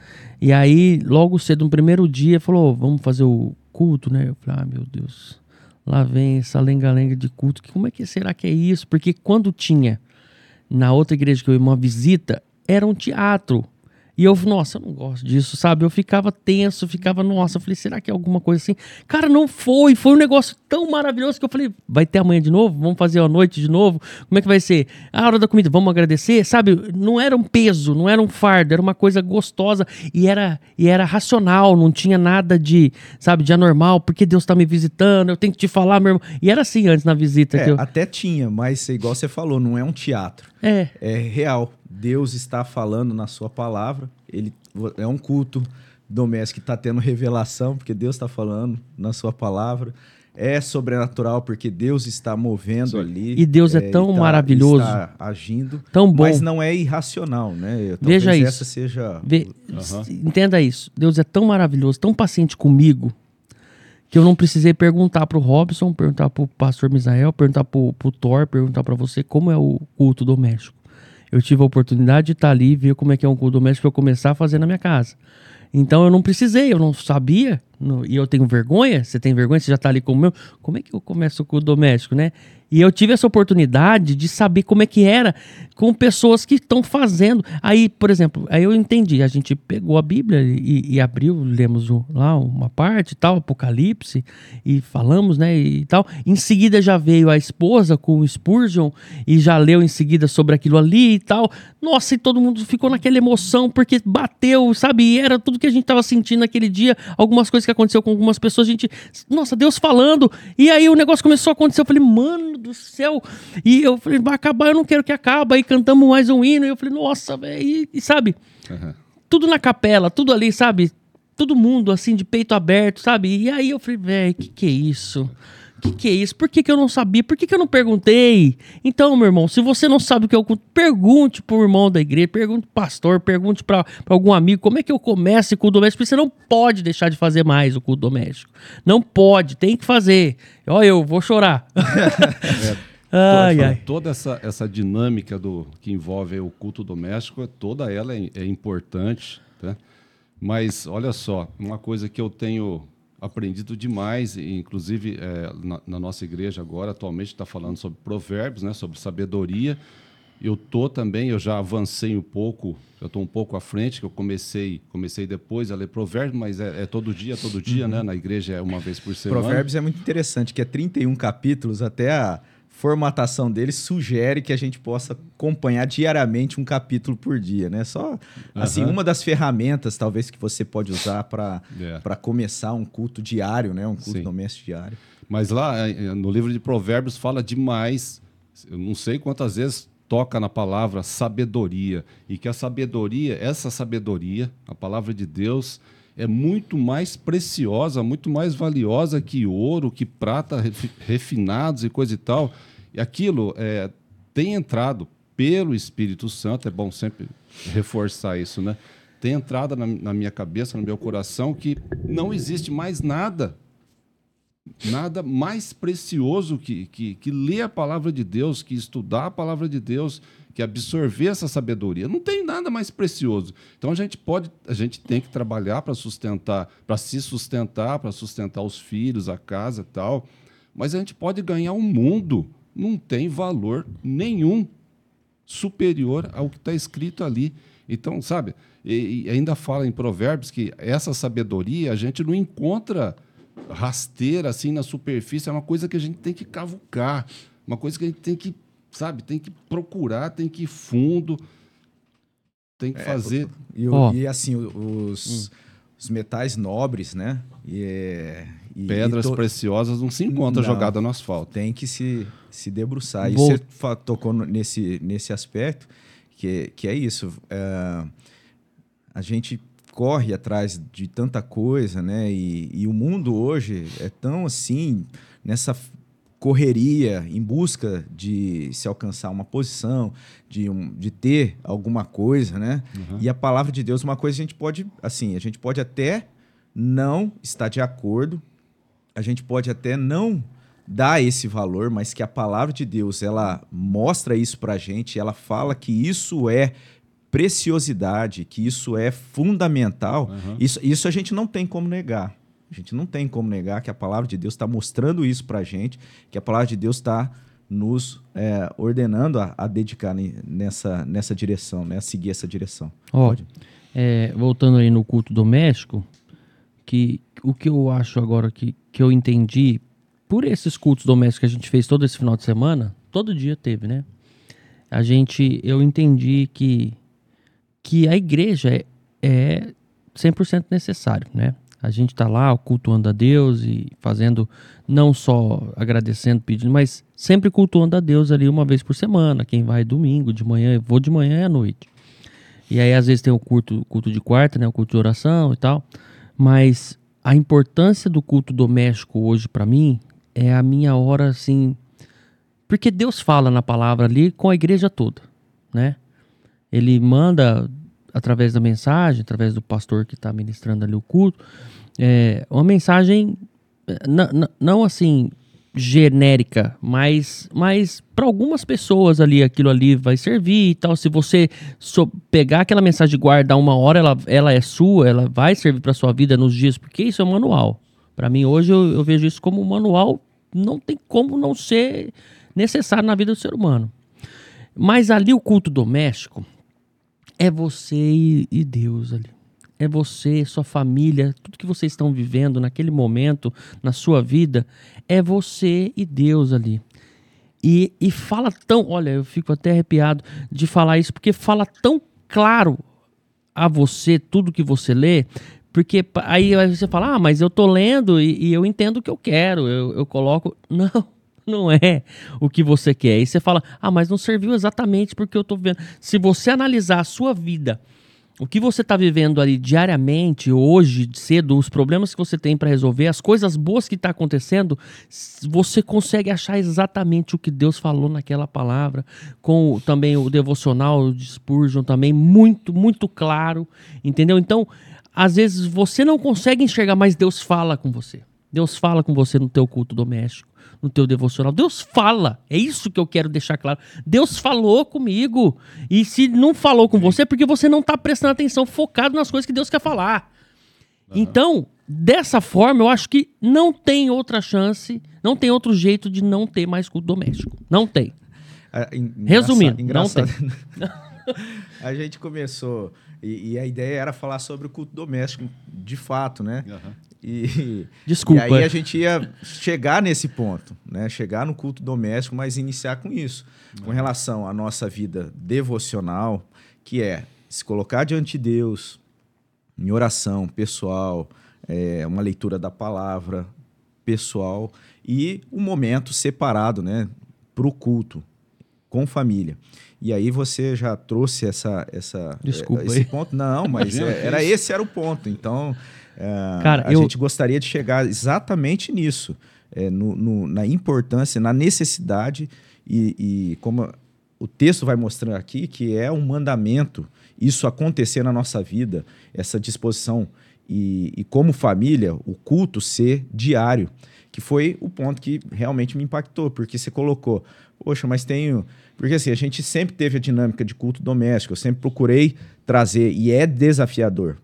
E aí, logo cedo, no primeiro dia, falou, vamos fazer o culto, né? Eu falei, ah, meu Deus, lá vem essa lenga-lenga de culto. que- Como é que será que é isso? Porque quando tinha na outra igreja que eu ia uma visita, era um teatro. E eu, nossa, eu não gosto disso, sabe? Eu ficava tenso, ficava, nossa, eu falei, será que é alguma coisa assim? Cara, não foi, foi um negócio tão maravilhoso que eu falei, vai ter amanhã de novo? Vamos fazer a noite de novo? Como é que vai ser? A hora da comida, vamos agradecer? Sabe? Não era um peso, não era um fardo, era uma coisa gostosa e era, e era racional, não tinha nada de, sabe, de anormal, porque Deus tá me visitando, eu tenho que te falar, meu irmão. E era assim antes na visita. É, eu... até tinha, mas igual você falou, não é um teatro. é. É real. Deus está falando na sua palavra. Ele é um culto doméstico que está tendo revelação, porque Deus está falando na sua palavra. é sobrenatural porque Deus está movendo Sim. ali. E Deus é, é tão tá, maravilhoso. Está agindo. Tão bom. Mas não é irracional, né? Talvez Veja isso. essa seja. Ve... Uhum. Entenda isso. Deus é tão maravilhoso, tão paciente comigo, que eu não precisei perguntar para o Robson, perguntar para o pastor Misael, perguntar para o Thor, perguntar para você como é o culto doméstico. Eu tive a oportunidade de estar ali e ver como é que é um culto doméstico para eu começar a fazer na minha casa. Então eu não precisei, eu não sabia, no, e eu tenho vergonha. Você tem vergonha? Você já está ali com o meu. Como é que eu começo com o doméstico, né? E eu tive essa oportunidade de saber como é que era com pessoas que estão fazendo. Aí, por exemplo, aí eu entendi. A gente pegou a Bíblia e, e abriu, lemos lá uma parte tal, Apocalipse, e falamos, né, e tal. Em seguida já veio a esposa com o Spurgeon e já leu em seguida sobre aquilo ali e tal. Nossa, e todo mundo ficou naquela emoção porque bateu, sabe? E era tudo que a gente estava sentindo naquele dia. Algumas coisas que aconteceu com algumas pessoas, a gente, nossa, Deus falando. E aí o negócio começou a acontecer. Eu falei, mano do céu. E eu falei, vai acabar, eu não quero que acabe. Aí cantamos mais um hino. E eu falei, nossa, velho. E, sabe? Uhum. Tudo na capela, tudo ali, sabe? Todo mundo assim, de peito aberto, sabe? E aí eu falei, velho, que que é isso? Que, que é isso? Por que, que eu não sabia? Por que, que eu não perguntei? Então, meu irmão, se você não sabe o que é o culto, pergunte pro irmão da igreja, pergunte pro pastor, pergunte para algum amigo como é que eu começo o culto doméstico, porque você não pode deixar de fazer mais o culto doméstico. Não pode, tem que fazer. Ó, eu vou chorar. é. Ai, ai. Toda essa, essa dinâmica do que envolve o culto doméstico, toda ela é, é importante, tá? Mas olha só, uma coisa que eu tenho aprendido demais, inclusive é, na, na, nossa igreja agora, atualmente está falando sobre provérbios, né, sobre sabedoria. Eu tô também, eu já avancei um pouco, eu estou um pouco à frente, que eu comecei, comecei depois a ler provérbios, mas é, é todo dia, todo dia, né? uhum. né? Na igreja é uma vez por semana. Provérbios é muito interessante, que é 31 capítulos, até a formatação dele sugere que a gente possa acompanhar diariamente um capítulo por dia, né? Só assim, uhum. uma das ferramentas talvez que você pode usar para yeah. É. começar um culto diário, né? Um culto Sim. doméstico diário. Mas lá eh, no livro de Provérbios fala demais, eu não sei quantas vezes toca na palavra sabedoria e que a sabedoria, essa sabedoria, a palavra de Deus, é muito mais preciosa, muito mais valiosa que ouro, que prata refinados e coisa e tal. E aquilo é, tem entrado pelo Espírito Santo, é bom sempre reforçar isso, né? Tem entrado na, na minha cabeça, no meu coração, que não existe mais nada nada mais precioso que, que, que ler a palavra de Deus, que estudar a palavra de Deus, que absorver essa sabedoria. Não tem nada mais precioso. Então a gente pode, a gente tem que trabalhar para sustentar, para se sustentar, para sustentar os filhos, a casa tal. Mas a gente pode ganhar um mundo. Não tem valor nenhum superior ao que está escrito ali. Então, sabe? E, e ainda fala em Provérbios que essa sabedoria a gente não encontra rasteira assim na superfície, é uma coisa que a gente tem que cavucar, uma coisa que a gente tem que sabe? Tem que procurar, tem que ir fundo, tem que é, fazer. E, oh. e assim, os, hum. os, metais nobres, né? E, e Pedras to... preciosas não se encontram jogada no asfalto. Tem que se, se debruçar. Vou... E você tocou nesse, nesse aspecto, que, que é isso. É, a gente corre atrás de tanta coisa, né? E, e o mundo hoje é tão assim, nessa correria em busca de se alcançar uma posição, de, um, de ter alguma coisa, né? Uhum. E a palavra de Deus, uma coisa a gente pode, assim, a gente pode até não estar de acordo, a gente pode até não dar esse valor, mas que a palavra de Deus, ela mostra isso pra gente, ela fala que isso é preciosidade, que isso é fundamental, uhum. isso, isso a gente não tem como negar. A gente não tem como negar que a palavra de Deus está mostrando isso para a gente, que a palavra de Deus está nos é, ordenando a, a, dedicar nessa, nessa direção, né? a seguir essa direção. Oh, é, voltando aí no culto doméstico, que o que eu acho agora que, que eu entendi por esses cultos domésticos que a gente fez todo esse final de semana, todo dia teve, né? A gente, eu entendi que, que a igreja é, é 100% necessário, né? A gente está lá cultuando a Deus e fazendo, não só agradecendo, pedindo, mas sempre cultuando a Deus ali uma vez por semana. Quem vai domingo, de manhã, vou de manhã e à noite. E aí, às vezes, tem o culto, culto de quarta, né? O culto de oração e tal. Mas a importância do culto doméstico hoje, para mim, é a minha hora, assim. Porque Deus fala na palavra ali com a igreja toda, né? Ele manda através da mensagem, através do pastor que está ministrando ali o culto, é, uma mensagem não assim genérica, mas, mas para algumas pessoas ali aquilo ali vai servir e tal. Se você so, pegar aquela mensagem e guardar uma hora, ela, ela é sua, ela vai servir para sua vida nos dias, porque isso é um manual. Para mim hoje eu, eu, vejo isso como um manual, não tem como não ser necessário na vida do ser humano. Mas ali o culto doméstico é você e, Deus ali é você, sua família, tudo que vocês estão vivendo naquele momento, na sua vida, é você e Deus ali. E, e fala tão, olha, eu fico até arrepiado de falar isso, porque fala tão claro a você tudo que você lê, porque aí você fala, ah, mas eu tô lendo e, e eu entendo o que eu quero, eu, eu coloco. Não, não é o que você quer. E você fala, ah, mas não serviu exatamente porque eu tô vendo. Se você analisar a sua vida o que você está vivendo ali diariamente, hoje, cedo, os problemas que você tem para resolver, as coisas boas que está acontecendo, você consegue achar exatamente o que Deus falou naquela palavra, com também o devocional de Spurgeon também muito, muito claro, entendeu? Então, às vezes você não consegue enxergar, mas Deus fala com você. Deus fala com você no teu culto doméstico no teu devocional. Deus fala. É isso que eu quero deixar claro. Deus falou comigo. E se não falou com você, é porque você não está prestando atenção, focado nas coisas que Deus quer falar. Uhum. Então, dessa forma, eu acho que não tem outra chance, não tem outro jeito de não ter mais culto doméstico. Não tem. É, Resumindo, engraçado. não tem. a gente começou, e, e, a ideia era falar sobre o culto doméstico, de fato, né? Uhum. E, Desculpa. E aí a gente ia chegar nesse ponto, né? Chegar no culto doméstico, mas iniciar com isso. Com relação à nossa vida devocional, que é se colocar diante de Deus, em oração pessoal, é, uma leitura da palavra pessoal e um momento separado, né? Para o culto, com família. E aí você já trouxe essa, essa Desculpa esse aí. ponto. Não, mas é, era esse era o ponto. Então é, Cara, a eu... gente gostaria de chegar exatamente nisso, é, no, no, na importância, na necessidade e, e, como o texto vai mostrando aqui, que é um mandamento isso acontecer na nossa vida, essa disposição e, e como família, o culto ser diário, que foi o ponto que realmente me impactou, porque você colocou, poxa, mas tenho. Porque assim, a gente sempre teve a dinâmica de culto doméstico, eu sempre procurei trazer, e é desafiador,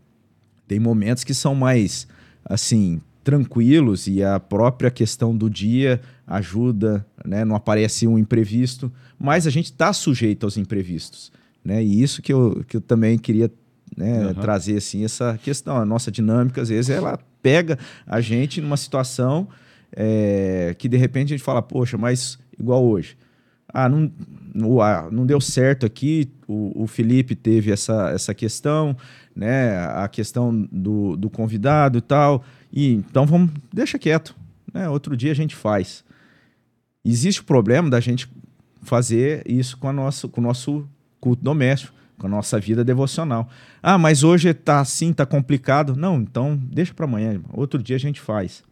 tem momentos que são mais, assim, tranquilos e a própria questão do dia ajuda, né? Não aparece um imprevisto, mas a gente está sujeito aos imprevistos, né? E isso que eu, que eu também queria né, uhum. trazer, assim, essa questão. A nossa dinâmica, às vezes, ela pega a gente numa situação é, que, de repente, a gente fala, poxa, mas igual hoje. Ah, não, não, ah, não deu certo aqui, o, o Felipe teve essa, essa questão, né? A questão do, do convidado e tal. E então vamos, deixa quieto. Né? Outro dia a gente faz. Existe o problema da gente fazer isso com, a nossa, com o nosso culto doméstico, com a nossa vida devocional. Ah, mas hoje está assim, está complicado. Não, então deixa para amanhã. Outro dia a gente faz.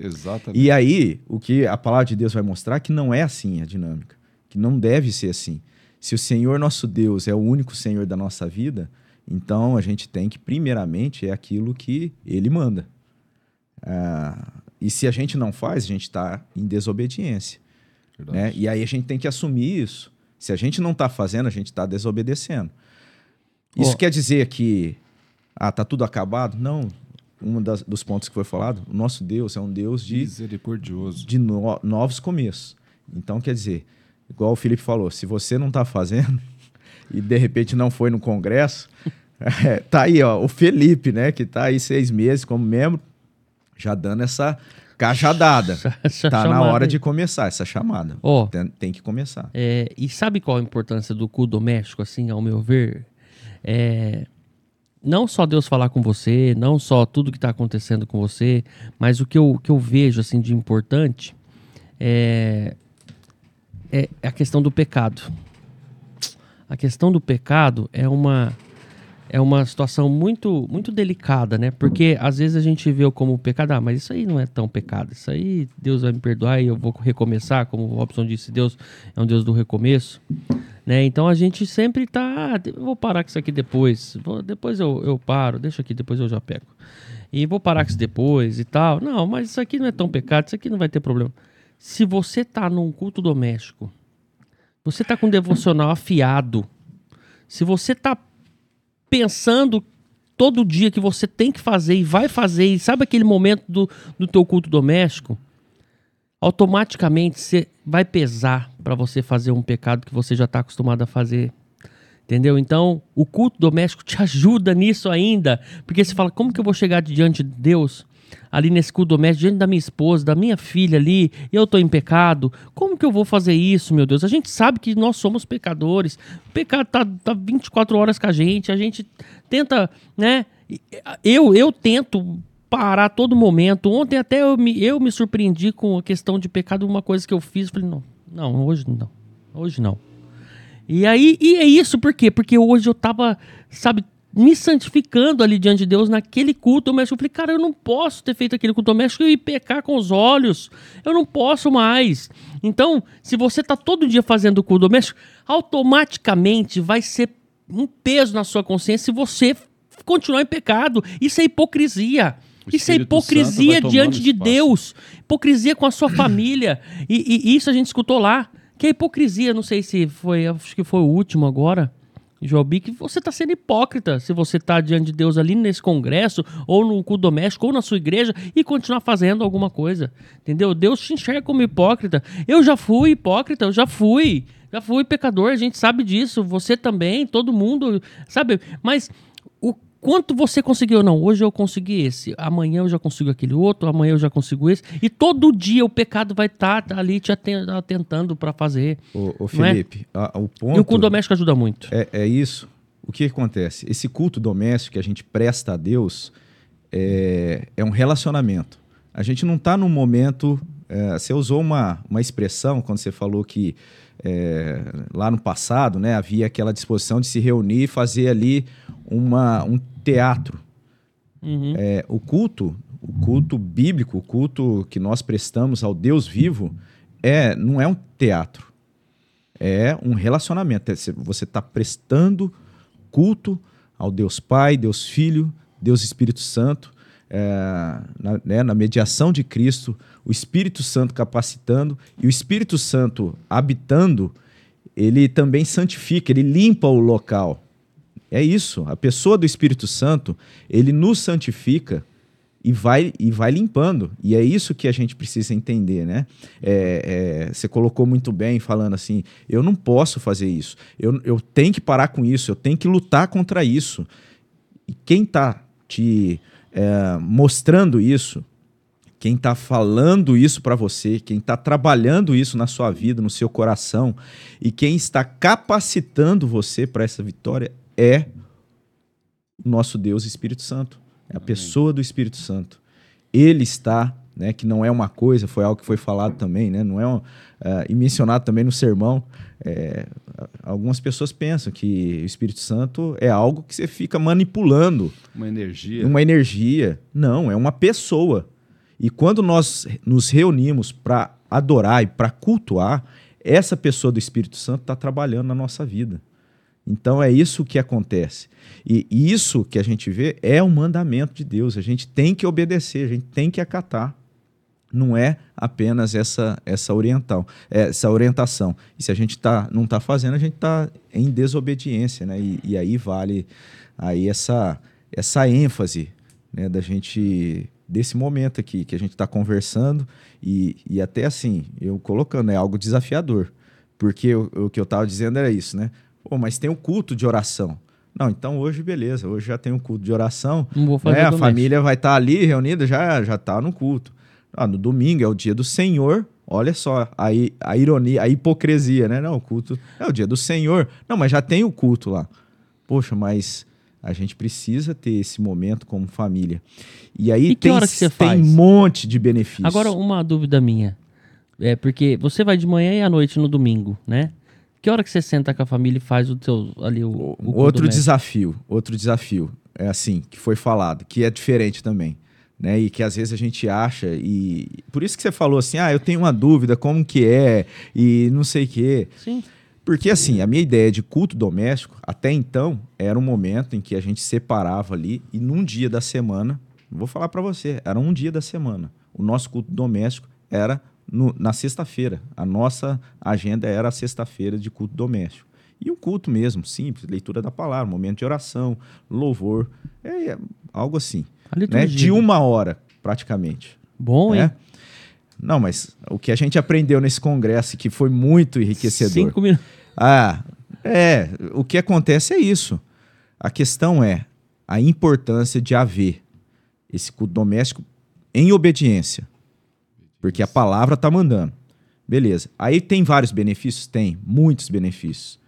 Exatamente. E aí, o que a palavra de Deus vai mostrar é que não é assim a dinâmica, que não deve ser assim. Se o Senhor nosso Deus é o único Senhor da nossa vida, então a gente tem que, primeiramente, é aquilo que ele manda. Ah, e se a gente não faz, a gente está em desobediência. Né? E aí a gente tem que assumir isso. Se a gente não está fazendo, a gente está desobedecendo. Isso oh. quer dizer que ah, tá tudo acabado? Não. Um das, dos pontos que foi falado, o nosso Deus é um Deus de misericordioso, de no, novos começos. Então quer dizer, igual o Felipe falou, se você não está fazendo, e de repente não foi no Congresso, é, tá aí, ó, o Felipe, né, que tá aí seis meses como membro, já dando essa cajadada. Essa tá na hora aí. de começar essa chamada. Oh, tem, tem, que começar. É, e sabe qual a importância do cu doméstico, assim, ao meu ver? É, não só Deus falar com você, não só tudo que está acontecendo com você, mas o que eu, que eu vejo, assim, de importante é, é a questão do pecado a questão do pecado é uma é uma situação muito muito delicada, né? Porque às vezes a gente vê como pecado, ah, mas isso aí não é tão pecado. Isso aí Deus vai me perdoar e eu vou recomeçar, como o Robson disse, Deus é um Deus do recomeço, né? Então a gente sempre tá, ah, vou parar com isso aqui depois, vou, depois eu, eu paro, deixa aqui, depois eu já pego. E vou parar com isso depois e tal. Não, mas isso aqui não é tão pecado, isso aqui não vai ter problema. Se você tá num culto doméstico, você tá com um devocional afiado, se você tá pensando todo dia que você tem que fazer e vai fazer, e sabe aquele momento do, do teu culto doméstico? Automaticamente você vai pesar para você fazer um pecado que você já está acostumado a fazer. Entendeu? Então, o culto doméstico te ajuda nisso ainda. Porque você fala, como que eu vou chegar diante de Deus ali nesse culto doméstico, diante da minha esposa, da minha filha ali, eu estou em pecado. Como que eu vou fazer isso, meu Deus? A gente sabe que nós somos pecadores. O pecado tá, tá 24 horas com a gente. A gente tenta, né? Eu, eu tento parar todo momento. Ontem até eu me, eu me surpreendi com a questão de pecado, uma coisa que eu fiz. Falei, não, não, hoje não. Hoje não. E aí, e é isso por quê? Porque hoje eu tava, sabe, me santificando ali diante de Deus naquele culto doméstico. Eu falei, cara, eu não posso ter feito aquele culto doméstico e pecar com os olhos. Eu não posso mais. Então, se você está todo dia fazendo o culto doméstico, automaticamente vai ser um peso na sua consciência se você continuar em pecado. Isso é hipocrisia. Isso é hipocrisia diante de Deus. Hipocrisia com a sua família. E, e, isso a gente escutou lá. Que é hipocrisia, não sei se foi, acho que foi o último agora Jobi, que você está sendo hipócrita se você está diante de Deus ali nesse congresso, ou no culto doméstico, ou na sua igreja, e continuar fazendo alguma coisa. Entendeu? Deus te enxerga como hipócrita. Eu já fui hipócrita, eu já fui. Já fui pecador, a gente sabe disso. Você também, todo mundo, sabe? Mas quanto você conseguiu? Não, hoje eu consegui esse, amanhã eu já consigo aquele outro, amanhã eu já consigo esse. E todo dia o pecado vai estar tá ali te atentando para fazer. Ô, ô é? Felipe, é? a, o ponto. E o culto doméstico ajuda muito. É, é isso. O que acontece? Esse culto doméstico que a gente presta a Deus é, é um relacionamento. A gente não está num momento. É, você usou uma, uma expressão quando você falou que é, lá no passado, né, havia aquela disposição de se reunir e fazer ali uma, um teatro. Uhum. É, o culto, o culto bíblico, o culto que nós prestamos ao Deus vivo, é não é um teatro, é um relacionamento. É, você está prestando culto ao Deus Pai, Deus Filho, Deus Espírito Santo, é, na, né, na, mediação de Cristo, o Espírito Santo capacitando e o Espírito Santo habitando, ele também santifica, ele limpa o local. É isso, a pessoa do Espírito Santo, ele nos santifica e vai, e vai limpando. E é isso que a gente precisa entender, né? É, é, você colocou muito bem falando assim: eu não posso fazer isso, eu, eu tenho que parar com isso, eu tenho que lutar contra isso. E quem está te é, mostrando isso, quem está falando isso para você, quem está trabalhando isso na sua vida, no seu coração, e quem está capacitando você para essa vitória é o nosso Deus Espírito Santo. É a pessoa do Espírito Santo. Ele está, né, que não é uma coisa, foi algo que foi falado também, né, não é um, uh, e mencionado também no sermão. É, algumas pessoas pensam que o Espírito Santo é algo que você fica manipulando. Uma energia. Uma energia. Não, é uma pessoa. E quando nós nos reunimos para adorar e para cultuar, essa pessoa do Espírito Santo está trabalhando na nossa vida. Então é isso que acontece. E isso que a gente vê é um mandamento de Deus. A gente tem que obedecer, a gente tem que acatar. Não é apenas essa essa oriental, essa orientação. E se a gente tá, não está fazendo, a gente está em desobediência, né? E, e, aí vale aí essa essa ênfase né, da gente desse momento aqui que a gente está conversando e, e até assim eu colocando é algo desafiador porque o, o que eu estava dizendo era isso, né? Pô, mas tem o culto de oração. Não, então hoje beleza, hoje já tem um culto de oração. Não vou fazer né? A família vai estar tá ali reunida, já já está no culto. Ah, no domingo é o dia do Senhor. Olha só a, a ironia, a hipocrisia, né? Não, o culto é o dia do Senhor. Não, mas já tem o culto lá. Poxa, mas a gente precisa ter esse momento como família. E aí e tem, tem um monte de benefícios. Agora, uma dúvida minha. É porque você vai de manhã e à noite no domingo, né? Que hora que você senta com a família e faz o teu ali o, o outro desafio, outro desafio, é assim, que foi falado, que é diferente também, né? E que às vezes a gente acha e por isso que você falou assim: "Ah, eu tenho uma dúvida como que é" e não sei o quê. Sim. Porque assim, a minha ideia de culto doméstico, até então, era um momento em que a gente separava ali e num dia da semana, vou falar para você, era um dia da semana. O nosso culto doméstico era no- na sexta-feira. A nossa agenda era a sexta-feira de culto doméstico. E um culto mesmo, simples, leitura da palavra, momento de oração, louvor, é, é algo assim. Né? De uma hora, praticamente. Bom, hein? né? Não, mas o que a gente aprendeu nesse congresso, que foi muito enriquecedor. Cinco minutos. Ah, é. O que acontece é isso. A questão é a importância de haver esse culto doméstico em obediência. Porque a palavra está mandando. Beleza. Aí tem vários benefícios? Tem, muitos benefícios.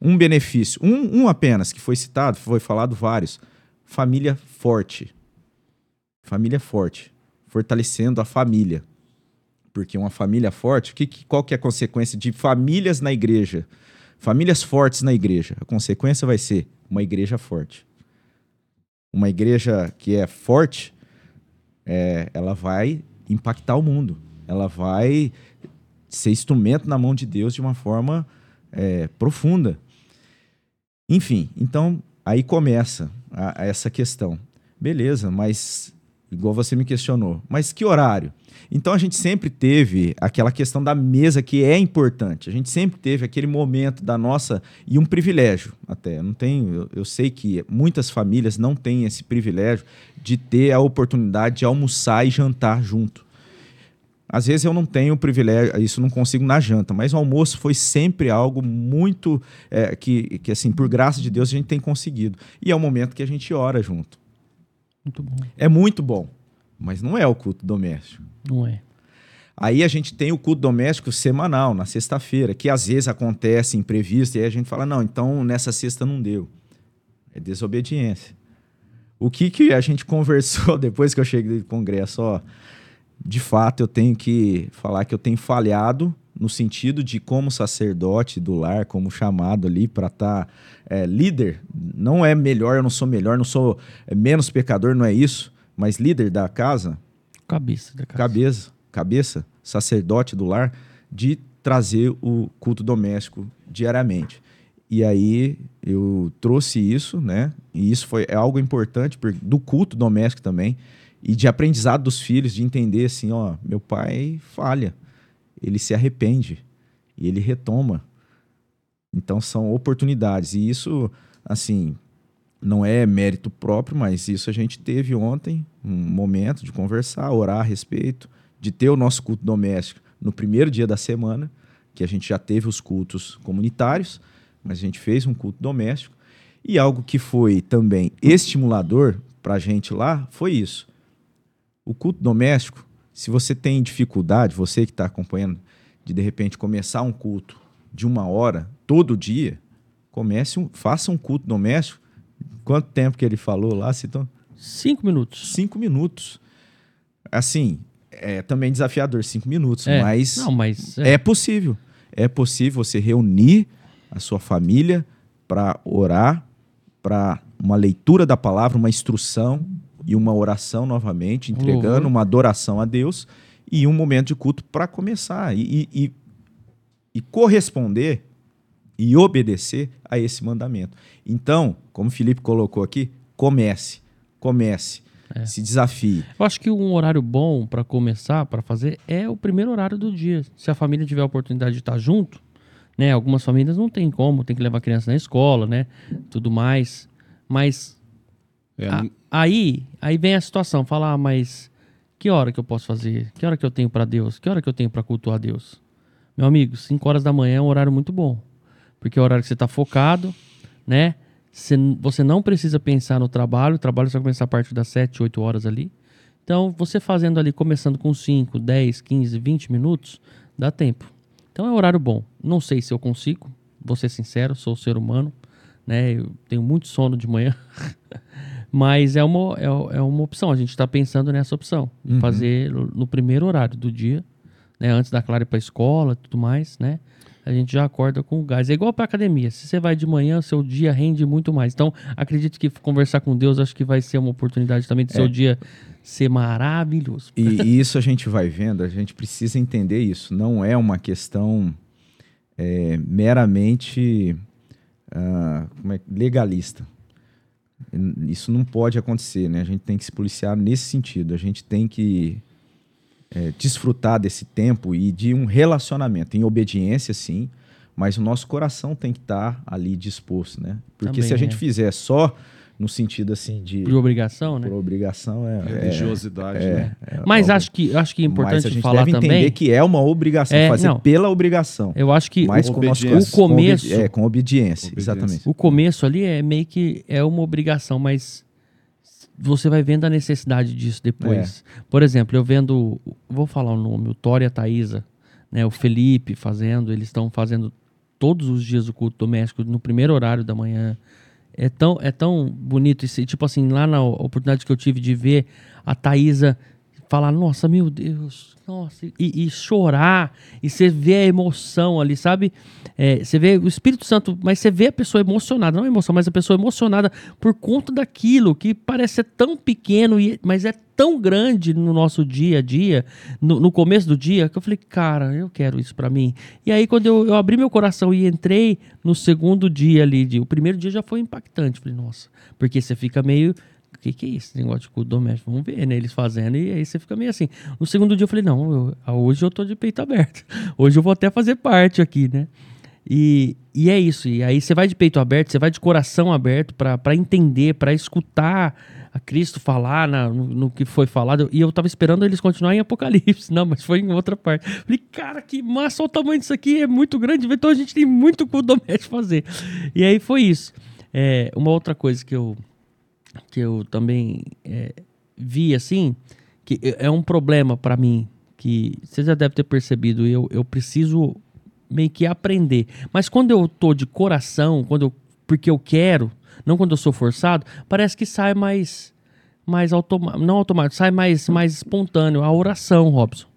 Um benefício, um, um apenas que foi citado, foi falado vários. Família forte. Família forte. Fortalecendo a família. Porque uma família forte, que, que- qual que é a consequência de famílias na igreja? Famílias fortes na igreja. A consequência vai ser uma igreja forte. Uma igreja que é forte, é, ela vai impactar o mundo. Ela vai ser instrumento na mão de Deus de uma forma é, profunda. Enfim, então aí começa a- a essa questão. Beleza, mas igual você me questionou, mas que horário? Então a gente sempre teve aquela questão da mesa que é importante. A gente sempre teve aquele momento da nossa e um privilégio até. Não tenho, eu, eu sei que muitas famílias não têm esse privilégio de ter a oportunidade de almoçar e jantar junto. Às vezes eu não tenho o privilégio, isso não consigo na janta, mas o almoço foi sempre algo muito é, que, que, assim, por graça de Deus, a gente tem conseguido. E é o momento que a gente ora junto. Muito bom. É muito bom, mas não é o culto doméstico. Não é. Aí a gente tem o culto doméstico semanal, na sexta-feira, que às vezes acontece imprevisto, e aí a gente fala, não, então nessa sexta não deu. É desobediência. O que, que a gente conversou depois que eu cheguei do congresso? Ó, de fato, eu tenho que falar que eu tenho falhado no sentido de como sacerdote do lar, como chamado ali para estar líder. Não é melhor, eu não sou melhor, não sou é, menos pecador, não é isso, mas líder da casa, Cabeça da casa. cabeça, cabeça, sacerdote do lar, de trazer o culto doméstico diariamente. E aí eu trouxe isso, né? E isso foi é algo importante por- do culto doméstico também e de aprendizado dos filhos, de entender assim, ó, meu pai falha, ele se arrepende e ele retoma. Então são oportunidades e isso, assim, não é mérito próprio, mas isso a gente teve ontem, um momento de conversar, orar a respeito, de ter o nosso culto doméstico no primeiro dia da semana, que a gente já teve os cultos comunitários, mas a gente fez um culto doméstico. E algo que foi também estimulador para a gente lá foi isso. O culto doméstico, se você tem dificuldade, você que está acompanhando, de de repente começar um culto de uma hora todo dia, comece um, faça um culto doméstico. Quanto tempo que ele falou lá, Citou? Cinco minutos. Cinco minutos. Assim, é também desafiador, cinco minutos, É. mas Não, mas. é possível. É possível você reunir a sua família para orar, para uma leitura da palavra, uma instrução e uma oração novamente, entregando Louvor. uma adoração a Deus e um momento de culto para começar e, e- e- corresponder e obedecer a esse mandamento. Então, como o Felipe colocou aqui, comece, comece, se desafie. Eu acho que um horário bom para começar, para fazer, é o primeiro horário do dia. Se a família tiver a oportunidade de estar junto, né? Algumas famílias não tem como, tem que levar a criança na escola, né? Tudo mais. Mas É, a- aí, aí vem a situação, falar, ah, mas que hora que eu posso fazer? Que hora que eu tenho para Deus? Que hora que eu tenho para cultuar Deus? Meu amigo, 5 horas da manhã é um horário muito bom. Porque é o horário que você está focado, né? Você, você não precisa pensar no trabalho, o trabalho só começa a partir das 7, 8 horas ali. Então, você fazendo ali, começando com 5, 10, 15, 20 minutos, dá tempo. Então é um horário bom. Não sei se eu consigo, vou ser sincero, sou ser humano, né? Eu tenho muito sono de manhã. Mas é uma, é, é uma opção. A gente está pensando nessa opção. de Fazer no primeiro horário do dia, né? Antes da Clara ir para a escola e tudo mais, né? a gente já acorda com o gás. É igual para academia. Se você vai de manhã, seu dia rende muito mais. Então, acredito que conversar com Deus acho que vai ser uma oportunidade também de seu é. dia ser maravilhoso. E, e, isso a gente vai vendo, a gente precisa entender isso. Não é uma questão é, meramente uh, é, legalista. Isso não pode acontecer, né? A gente tem que se policiar nesse sentido. A gente tem que é, desfrutar desse tempo e de um relacionamento em obediência, sim, mas o nosso coração tem que estar tá ali disposto, né? Porque Também se a gente é. fizer só no sentido assim de por obrigação, né? Por obrigação é, é religiosidade, é, né? É, mas acho que acho que é importante mas a gente falar deve também entender que é uma obrigação é, fazer não, pela obrigação. Eu acho que mas o, com o começo com é com obediência, obediência, exatamente. O começo ali é meio que é uma obrigação, mas você vai vendo a necessidade disso depois. É. Por exemplo, eu vendo, vou falar o nome, o Tória e a Thaisa, né, o Felipe fazendo, eles estão fazendo todos os dias o culto doméstico no primeiro horário da manhã. É tão, é tão bonito isso. Tipo assim, lá na oportunidade que eu tive de ver a Thaisa falar, nossa, meu Deus, nossa, e, e chorar, e você vê a emoção ali, sabe? É, você vê o Espírito Santo, mas você vê a pessoa emocionada, não a emoção, mas a pessoa emocionada por conta daquilo que parece ser tão pequeno, mas é tão grande no nosso dia a dia, no, no começo do dia, que eu falei, cara, eu quero isso para mim. E aí, quando eu, eu, abri meu coração e entrei no segundo dia ali, de, o primeiro dia já foi impactante, falei, nossa, porque você fica meio o que, que é isso? Negócio de culto doméstico. Vamos ver, né? Eles fazendo e aí você fica meio assim. No segundo dia eu falei, não, eu, ah, hoje eu tô de peito aberto. Hoje eu vou até fazer parte aqui, né? E, e é isso. E aí você vai de peito aberto, você vai de coração aberto para entender, para escutar a Cristo falar na, no, no, que foi falado. E eu tava esperando eles continuarem em Apocalipse. Não, mas foi em outra parte. Falei, cara, que massa, o tamanho disso aqui, é muito grande. Então a gente tem muito culto doméstico fazer. E aí foi isso. É, uma outra coisa que eu que eu também é, vi assim, que é um problema para mim, que você já deve ter percebido, eu, eu preciso meio que aprender. Mas quando eu tô de coração, quando eu, porque eu quero, não quando eu sou forçado, parece que sai mais mais automático, não automático, sai mais mais espontâneo a oração, Robson.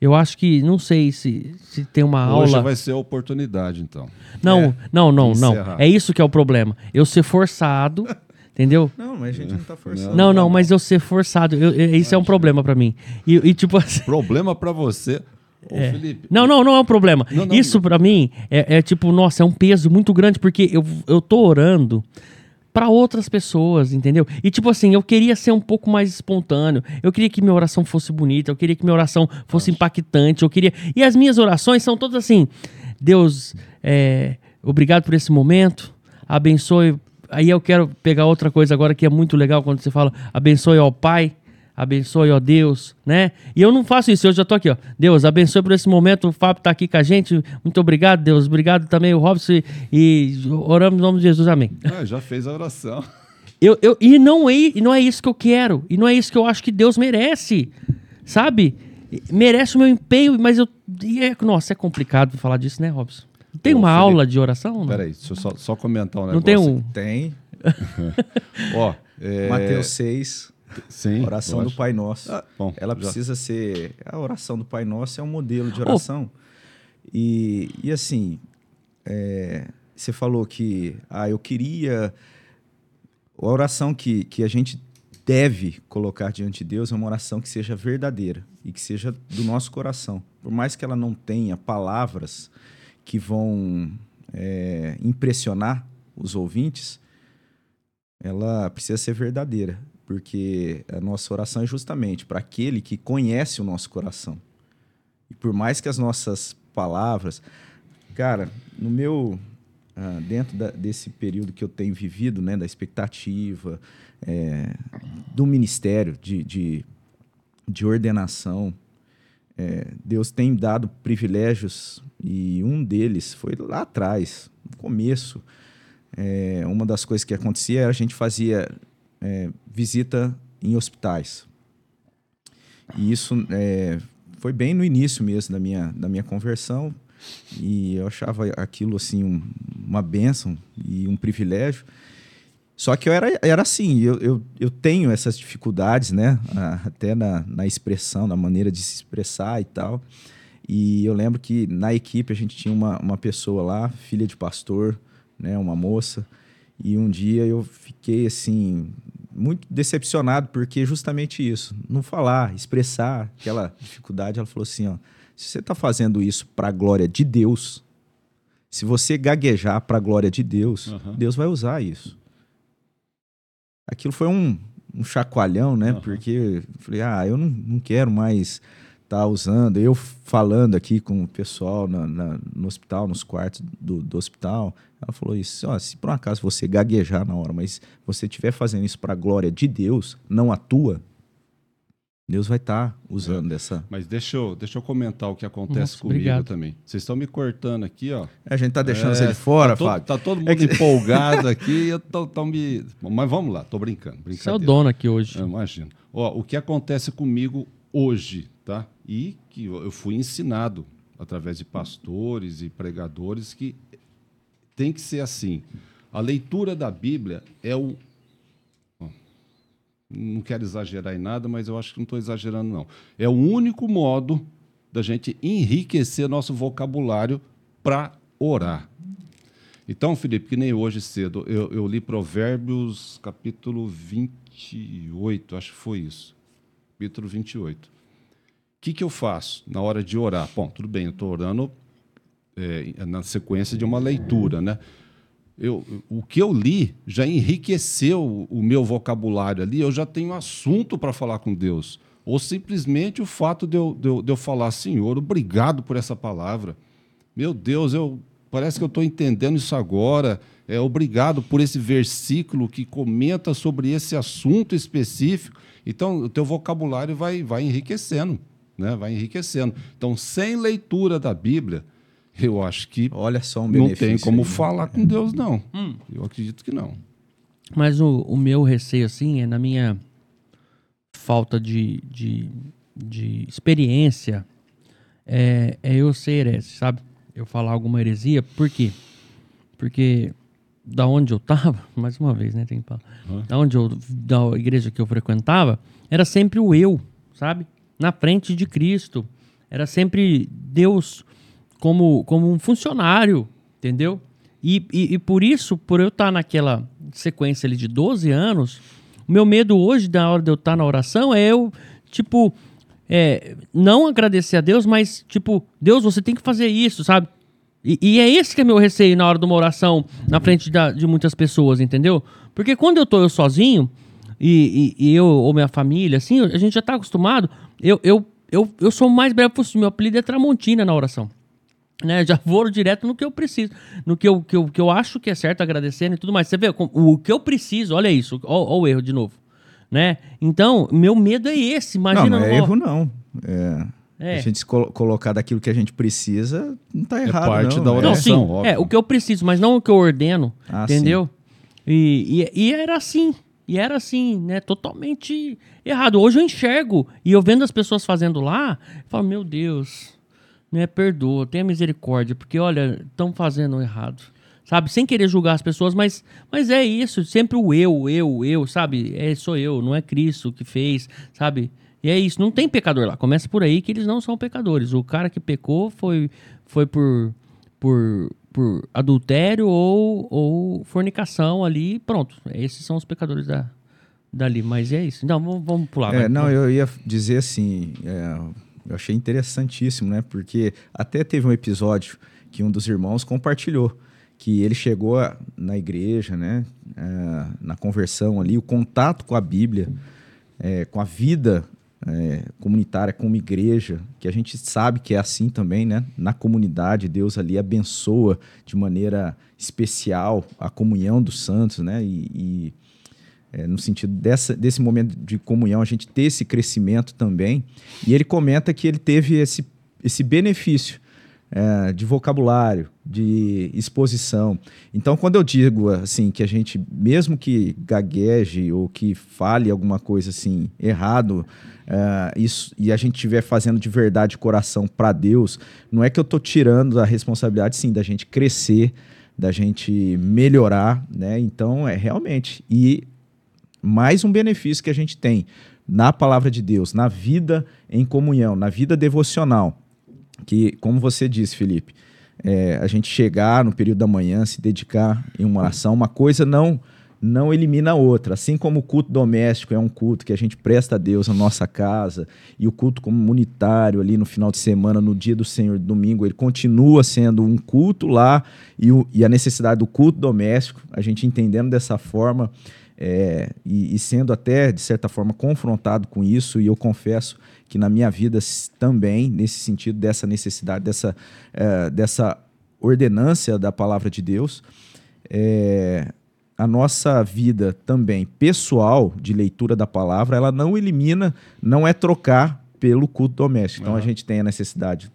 Eu acho que não sei se, se tem uma Hoje aula. Hoje vai ser a oportunidade, então. Não, é, não, não, não. É isso que é o problema. Eu ser forçado Entendeu? Não, mas a gente não tá forçando. Não, não, mas eu ser forçado, eu, eu, isso é um problema para mim. E, e, tipo assim... Problema para você. Ô, é. Felipe. Não, não, não é um problema. Não, não, isso para mim é, é, tipo, nossa, é um peso muito grande porque eu, eu tô orando para outras pessoas, entendeu? E tipo assim, eu queria ser um pouco mais espontâneo. Eu queria que minha oração fosse bonita, eu queria que minha oração fosse Nossa. impactante, eu queria. E as minhas orações são todas assim: Deus, é, obrigado por esse momento, abençoe aí eu quero pegar outra coisa agora que é muito legal quando você fala abençoe ao Pai, abençoe ao Deus, né? E eu não faço isso, eu já tô aqui, ó. Deus, abençoe por esse momento, o Fábio tá aqui com a gente. Muito obrigado, Deus. Obrigado também o Robson e, oramos em nome de Jesus, amém. Ah, já fez a oração. Eu, eu, e não é, não é isso que eu quero, e não é isso que eu acho que Deus merece, sabe? Merece o meu empenho, mas eu. É, nossa, é complicado falar disso, né, Robson? Tem uma Felipe, aula de oração? Peraí, deixa eu só, só comentar um negócio. Não tem um? Tem. Ó, é... Mateus 6. Sim, oração do Pai Nosso. Ah, bom, Ela já. precisa ser. A oração do Pai Nosso é um modelo de oração. Oh. E, e assim, é, você falou que ah, eu queria. A oração que, que a gente deve colocar diante de Deus é uma oração que seja verdadeira e que seja do nosso coração. Por mais que ela não tenha palavras que vão é, impressionar os ouvintes, ela precisa ser verdadeira, porque a nossa oração é justamente para aquele que conhece o nosso coração. E por mais que as nossas palavras, cara, no meu ah, dentro da, desse período que eu tenho vivido, né, da expectativa, é, do ministério de, de, de ordenação, é, Deus tem dado privilégios e um deles foi lá atrás, no começo. É, uma das coisas que acontecia era a gente fazia é, visita em hospitais. E isso é, foi bem no início mesmo da minha, da minha conversão. E eu achava aquilo assim um, uma bênção e um privilégio. Só que eu era, era assim, eu, eu, eu tenho essas dificuldades, né? Até na, na expressão, na maneira de se expressar e tal. E eu lembro que na equipe a gente tinha uma, uma pessoa lá, filha de pastor, né, uma moça. E um dia eu fiquei assim muito decepcionado porque justamente isso, não falar, expressar aquela dificuldade. Ela falou assim, ó, se você está fazendo isso para a glória de Deus, se você gaguejar para a glória de Deus, uhum. Deus vai usar isso. Aquilo foi um, um chacoalhão, né? Uhum. Porque eu falei, ah, eu não, não quero mais tá usando. Eu falando aqui com o pessoal na, na, no hospital, nos quartos do, do hospital, ela falou isso: ó, se por um acaso você gaguejar na hora, mas você estiver fazendo isso para a glória de Deus, não a tua, Deus vai estar tá usando é. dessa. Mas deixa eu, deixa eu comentar o que acontece Nossa, comigo obrigado. também. Vocês estão me cortando aqui, ó. A gente tá deixando é, ele fora, tá todo, Fábio. Tá todo mundo é que... empolgado aqui. eu tô, tô me... Mas vamos lá, tô brincando. Você é o dono aqui hoje. Eu imagino. Ó, o que acontece comigo hoje, tá? E que eu fui ensinado através de pastores e pregadores que tem que ser assim. A leitura da Bíblia é o não quero exagerar em nada, mas eu acho que não estou exagerando, não. É o único modo da gente enriquecer nosso vocabulário para orar. Então, Felipe, que nem hoje cedo, eu, eu, li Provérbios capítulo 28, acho que foi isso. Capítulo 28. O que, que eu faço na hora de orar? Bom, tudo bem, eu estou orando é, na sequência de uma leitura, né? eu, o que eu li já enriqueceu o meu vocabulário ali, eu já tenho assunto para falar com Deus. Ou simplesmente o fato de eu, de eu, de eu falar, Senhor, obrigado por essa palavra. Meu Deus, eu parece que eu estou entendendo isso agora. É, obrigado por esse versículo que comenta sobre esse assunto específico. Então, o teu vocabulário vai, vai enriquecendo, né? vai enriquecendo. Então, sem leitura da Bíblia, eu acho que Olha só um não tem como aí, né? falar com Deus, não. Hum. Eu acredito que não. Mas o, o meu receio, assim, é na minha falta de, de, de experiência, é, é eu ser herese, sabe? Eu falar alguma heresia. Por quê? Porque da onde eu tava, mais uma vez, né? Tem que falar. Uhum. Da onde eu, da igreja que eu frequentava, era sempre o eu, sabe? Na frente de Cristo. Era sempre Deus como, como um funcionário, entendeu? E, e, e por isso, por eu estar naquela sequência ali de 12 anos, o meu medo hoje, da hora de eu estar na oração, é eu, tipo, é, não agradecer a Deus, mas, tipo, Deus, você tem que fazer isso, sabe? E, e, é esse que é meu receio na hora de uma oração na frente da, de muitas pessoas, entendeu? Porque quando eu tô eu sozinho, e, e, e eu ou minha família, assim, a gente já tá acostumado, eu, eu, eu, eu sou mais breve possível. Meu apelido é Tramontina na oração. Né, já vou direto no que eu preciso, no que eu, que eu, que eu acho que é certo, agradecendo e tudo mais. Você vê, o que eu preciso, olha isso, olha o erro de novo. Né? Então, meu medo é esse. Imagina. Não, não é erro, não. É. É. A gente se col colocar daquilo que a gente precisa, não está é errado. É parte não, da oração, não, sim, É, o que eu preciso, mas não o que eu ordeno. Ah, entendeu? E, e, e, era assim. E era assim, né? Totalmente errado. Hoje eu enxergo e eu vendo as pessoas fazendo lá, eu falo, meu Deus né, perdoa, tenha misericórdia, porque olha, estão fazendo errado. Sabe, sem querer julgar as pessoas, mas, mas é isso, sempre o eu, eu, eu, sabe? É, sou eu, não é Cristo que fez, sabe? E é isso, não tem pecador lá. Começa por aí que eles não são pecadores. O cara que pecou foi, foi por, por, por adultério ou, ou fornicação ali, pronto. Esses são os pecadores da, dali. Mas é isso. Não, vamos, vamos pular. É, não, eu ia dizer assim. É eu achei interessantíssimo, né? Porque até teve um episódio que um dos irmãos compartilhou que ele chegou na igreja, né? É, na conversão ali, o contato com a Bíblia, é, com a vida é, comunitária, como igreja, que a gente sabe que é assim também, né? Na comunidade, Deus ali abençoa de maneira especial a comunhão dos santos, né? E, e é, no sentido dessa, desse momento de comunhão, a gente ter esse crescimento também. E ele comenta que ele teve esse, esse benefício é, de vocabulário, de exposição. Então, quando eu digo assim que a gente, mesmo que gagueje ou que fale alguma coisa assim errado, é, isso, e a gente estiver fazendo de verdade coração para Deus, não é que eu estou tirando a responsabilidade, sim, da gente crescer, da gente melhorar, né? Então, é realmente. E mais um benefício que a gente tem na palavra de Deus, na vida em comunhão, na vida devocional, que, como você disse, Felipe, é, a gente chegar no período da manhã, se dedicar em uma oração, uma coisa não não elimina a outra. Assim como o culto doméstico é um culto que a gente presta a Deus na nossa casa, e o culto comunitário ali no final de semana, no dia do Senhor, domingo, ele continua sendo um culto lá, e, o, e a necessidade do culto doméstico, a gente entendendo dessa forma, é, e, e, sendo até, de certa forma, confrontado com isso, e eu confesso que na minha vida também, nesse sentido dessa necessidade, dessa, é, dessa ordenância da palavra de Deus, é, a nossa vida também pessoal de leitura da palavra, ela não elimina, não é trocar pelo culto doméstico. Então uhum. a gente tem a necessidade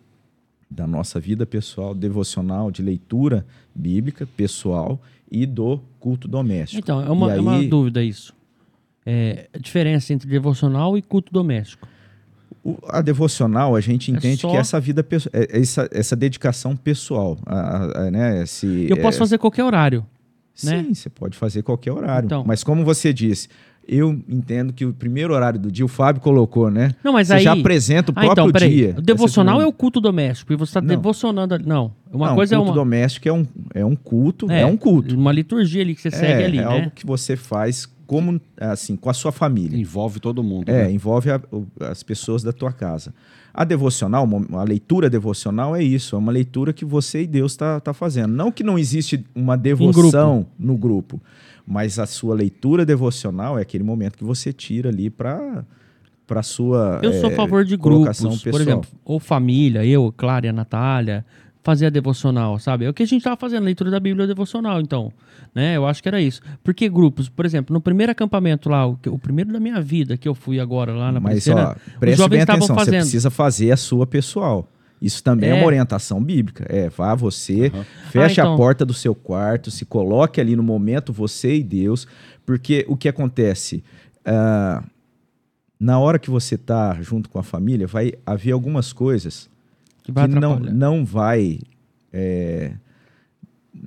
da nossa vida pessoal, devocional, de leitura bíblica pessoal e do culto doméstico. Então, é uma, aí, é uma dúvida isso. É, a diferença entre devocional e culto doméstico. O, a devocional, a gente é entende é só... que essa vida, é, essa, essa dedicação pessoal, a, a, né, esse, Eu posso fazer qualquer horário. Né? Sim, você pode fazer qualquer horário. Então, mas como você disse, eu entendo que o primeiro horário do dia, o Fábio colocou, né? Não, mas você aí... já apresenta o ah, então, próprio então, dia. O devocional é o culto doméstico e você está devocionando. Não, uma não, coisa é uma. O culto doméstico é um, é um culto, é, é um culto. Uma liturgia ali que você é, segue ali. É né? algo que você faz como assim com a sua família. Envolve todo mundo. É, né? envolve a, as pessoas da tua casa. A devocional, a leitura devocional é isso, é uma leitura que você e Deus está tá fazendo. Não que não existe uma devoção grupo. no grupo, mas a sua leitura devocional é aquele momento que você tira ali para para sua Eu sou a é, favor de grupos, pessoal. por exemplo, ou família, eu, Clara e a Natália, fazer a devocional, sabe? É o que a gente estava fazendo, leitura da Bíblia devocional, então, né? Eu acho que era isso. Porque grupos, por exemplo, no primeiro acampamento lá, o, o primeiro da minha vida que eu fui agora lá na Mas, ó, preste bem atenção, fazendo. você precisa fazer a sua pessoal. Isso também é, é uma orientação bíblica. É, vá você, uhum. feche ah, então. a porta do seu quarto, se coloque ali no momento, você e Deus, porque o que acontece? Uh, na hora que você está junto com a família, vai haver algumas coisas que, que não, não vai é,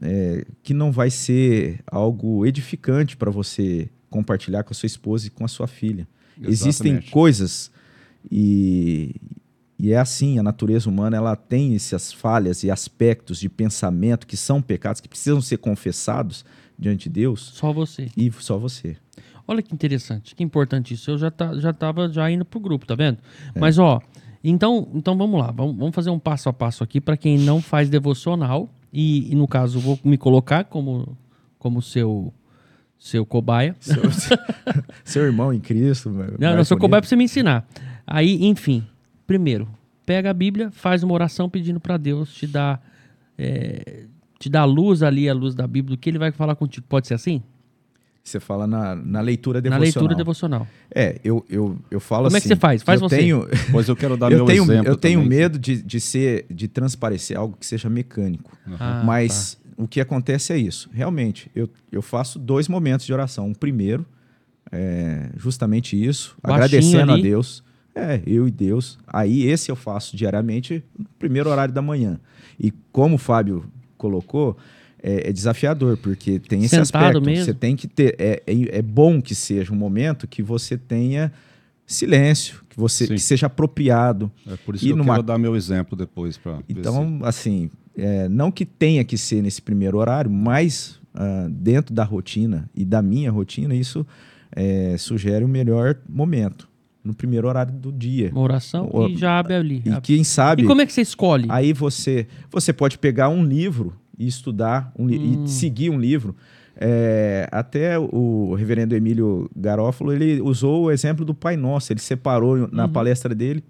é, que não vai ser algo edificante para você compartilhar com a sua esposa e com a sua filha. Exatamente. Existem coisas e, e é assim, a natureza humana ela tem essas falhas e aspectos de pensamento que são pecados que precisam ser confessados diante de Deus. Só você. E só você. Olha que interessante, que importante isso. Eu já tá, já estava já indo pro grupo, tá vendo? É. Mas ó, então, então vamos lá, vamos, vamos fazer um passo a passo aqui para quem não faz devocional e, e, no caso vou me colocar como como seu seu cobaia. Seu, seu irmão em Cristo. Não, não sou cobaia para você me ensinar. Aí, enfim, primeiro, pega a Bíblia, faz uma oração pedindo para Deus te dar é, te dar luz ali, a luz da Bíblia, do que ele vai falar contigo. Pode ser assim? Você fala na, na leitura devocional. Na leitura devocional. É, eu, eu, eu falo Como assim. Como é que você assim, faz? Faz você. Tenho, pois eu quero dar eu meu tenho, exemplo Eu tenho também. medo de, de ser, de transparecer algo que seja mecânico. Uhum. Ah, Mas tá. o que acontece é isso. Realmente, eu, eu faço dois momentos de oração. Um primeiro, é justamente isso, Baixinho agradecendo ali. a Deus. É, eu e Deus. Aí esse eu faço diariamente no primeiro horário da manhã. E como o Fábio colocou, é, é, desafiador, porque tem esse Sentado aspecto. Mesmo. Você tem que ter. É, é, é, bom que seja um momento que você tenha silêncio, que você que seja apropriado. É por isso e que eu numa... quero dar meu exemplo depois para. Então, assim, é, não que tenha que ser nesse primeiro horário, mas uh, dentro da rotina e da minha rotina, isso é, sugere o melhor momento no primeiro horário do dia. Uma oração o, e já abre ali. E quem sabe. E como é que você escolhe? Aí você, você pode pegar um livro e estudar um hum. e seguir um livro. É, até o reverendo Emílio Garófalo ele usou o exemplo do Pai Nosso. Ele separou na uhum. palestra dele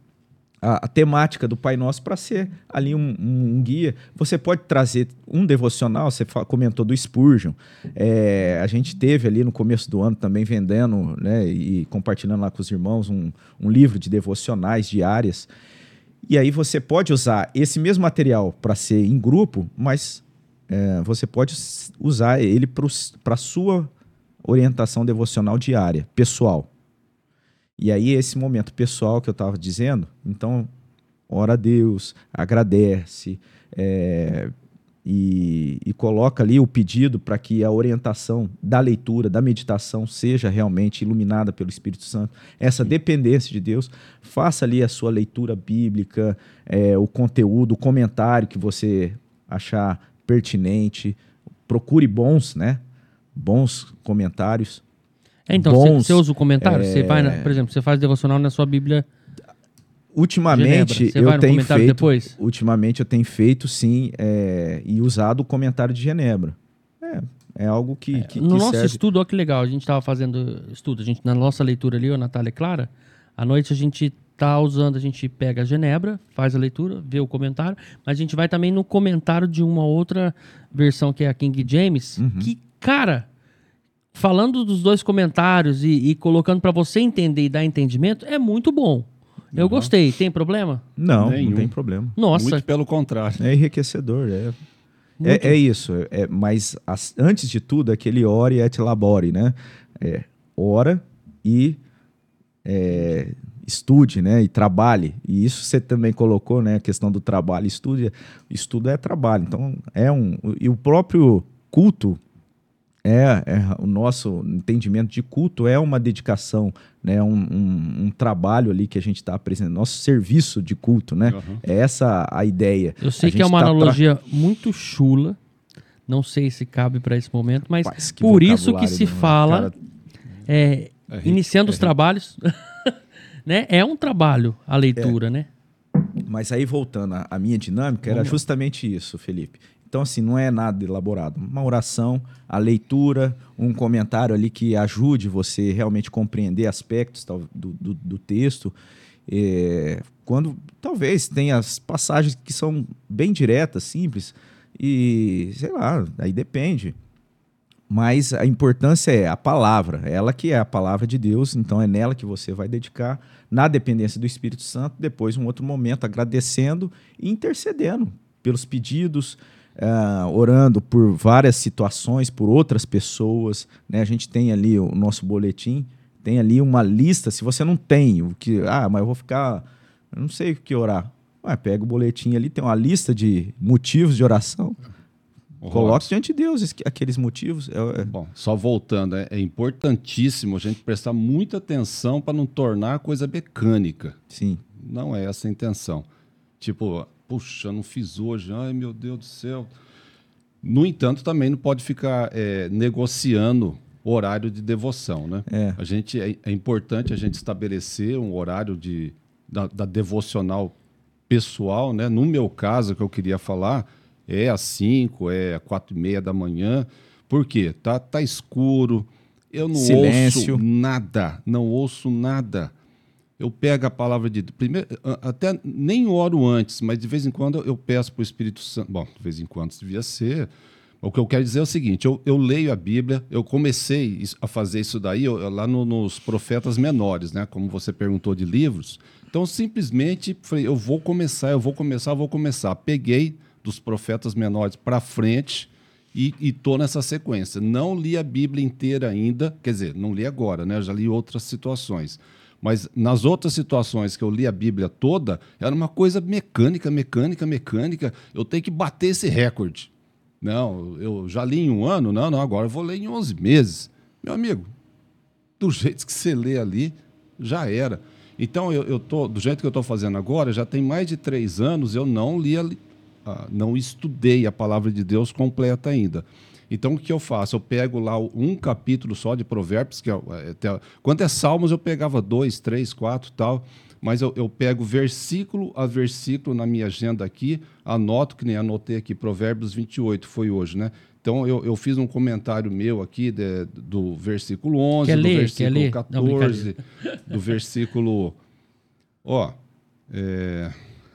a, a, temática do Pai Nosso para ser ali um, um, um, guia. Você pode trazer um devocional, você comentou do Spurgeon. É, a gente teve ali no começo do ano também vendendo né, e compartilhando lá com os irmãos um, um livro de devocionais diárias. E aí você pode usar esse mesmo material para ser em grupo, mas é, você pode usar ele para a sua orientação devocional diária, pessoal. E aí, esse momento pessoal que eu estava dizendo, então, ora a Deus, agradece, é, e, e coloca ali o pedido para que a orientação da leitura, da meditação, seja realmente iluminada pelo Espírito Santo, essa dependência de Deus, faça ali a sua leitura bíblica, é, o conteúdo, o comentário que você achar pertinente, procure bons, né? Bons comentários. É, então, você usa o comentário? Você vai, na- é, por exemplo, você faz devocional na sua Bíblia. Ultimamente eu vai no tenho feito, depois? ultimamente eu tenho feito sim é, e usado o comentário de Genebra. É, é algo que, que, no que nosso serve. estudo, olha que legal, a gente estava fazendo estudo, a gente, na nossa leitura ali, a Natália Clara, à noite a gente tá usando, a gente pega a Genebra, faz a leitura, vê o comentário, mas a gente vai também no comentário de uma outra versão que é a King James, Uhum. que, cara, falando dos dois comentários e, e colocando para você entender e dar entendimento, é muito bom. Eu gostei. Tem problema? Não, Nenhum. não tem problema. Nossa, Muito pelo contrário. É enriquecedor, é. É, é isso, é, mas as- antes de tudo, aquele ore et labore, né? É, ora e é, estude, né? E trabalhe. E isso você também colocou, né? A questão do trabalho e estude. Estudo é trabalho. Então, é um. E o próprio culto é, é o nosso entendimento de culto é uma dedicação, né? Um, um, um trabalho ali que a gente está apresentando, nosso serviço de culto, né? Uhum. É essa a ideia. eu sei A que é uma tá tra- analogia muito chula. Não sei se cabe para esse momento, mas Rapaz, que por isso que se fala, Cara, é, É rico, iniciando é os trabalhos, né? É um trabalho a leitura, né? Mas aí, voltando à, minha dinâmica, era Vamos justamente isso, Felipe. Então, assim, não é nada elaborado. Uma oração, a leitura, um comentário ali que ajude você realmente compreender aspectos do, do, do texto. É, quando talvez tenha as passagens que são bem diretas, simples, e sei lá, aí depende. Mas a importância é a palavra, ela que é a palavra de Deus, então é nela que você vai dedicar, na dependência do Espírito Santo, depois um outro momento agradecendo e intercedendo pelos pedidos, ah, orando por várias situações, por outras pessoas. Né? A gente tem ali o nosso boletim, tem ali uma lista. Se você não tem o que, ah, mas eu vou ficar, eu não sei o que orar. Ué, pega o boletim ali, tem uma lista de motivos de oração. Coloque diante de Deus es- aqueles motivos. É- é- Bom, só voltando, é, é importantíssimo a gente prestar muita atenção para não tornar a coisa mecânica. sim. Não é essa a intenção. Tipo, puxa, não fiz hoje, ai meu Deus do céu. No entanto, também não pode ficar negociando horário de devoção, né? É. A gente, é, é importante a gente estabelecer um horário de, da, da devocional pessoal, né? No meu caso, que eu queria falar, é às 5, é às 4 e meia da manhã. Por quê? Tá, tá escuro, eu não Silêncio. ouço nada, não ouço nada. Eu pego a palavra de primeiro, até nem oro antes, mas de vez em quando eu peço para o Espírito Santo. Bom, de vez em quando devia ser. O que eu quero dizer é o seguinte: eu, eu leio a Bíblia, eu comecei a fazer isso daí eu lá no- nos profetas menores, né? Como você perguntou de livros. Então, simplesmente falei, eu vou começar, eu vou começar, eu vou começar. Peguei dos profetas menores para frente e, e tô nessa sequência. Não li a Bíblia inteira ainda, quer dizer, não li agora, né? Já li outras situações. Mas nas outras situações que eu li a Bíblia toda, era uma coisa mecânica, mecânica, mecânica. Eu tenho que bater esse recorde. Não, eu já li em um ano, não, não, agora eu vou ler em 11 meses. Meu amigo, do jeito que você lê ali, já era. Então, eu, eu tô, do jeito que eu estou fazendo agora, já tem mais de três anos, eu não li, a não estudei a palavra de Deus completa ainda. Então, o que eu faço? Eu pego lá um capítulo só de Provérbios, que é, é, até- quando é Salmos, eu pegava dois, três, quatro tal, mas eu, eu pego versículo a versículo na minha agenda aqui, anoto, que nem anotei aqui, Provérbios 28 foi hoje, né? Então, eu, eu fiz um comentário meu aqui de- do versículo 11, Quer do ler? Quer versículo ler? Não, 14, do versículo. Ó, é.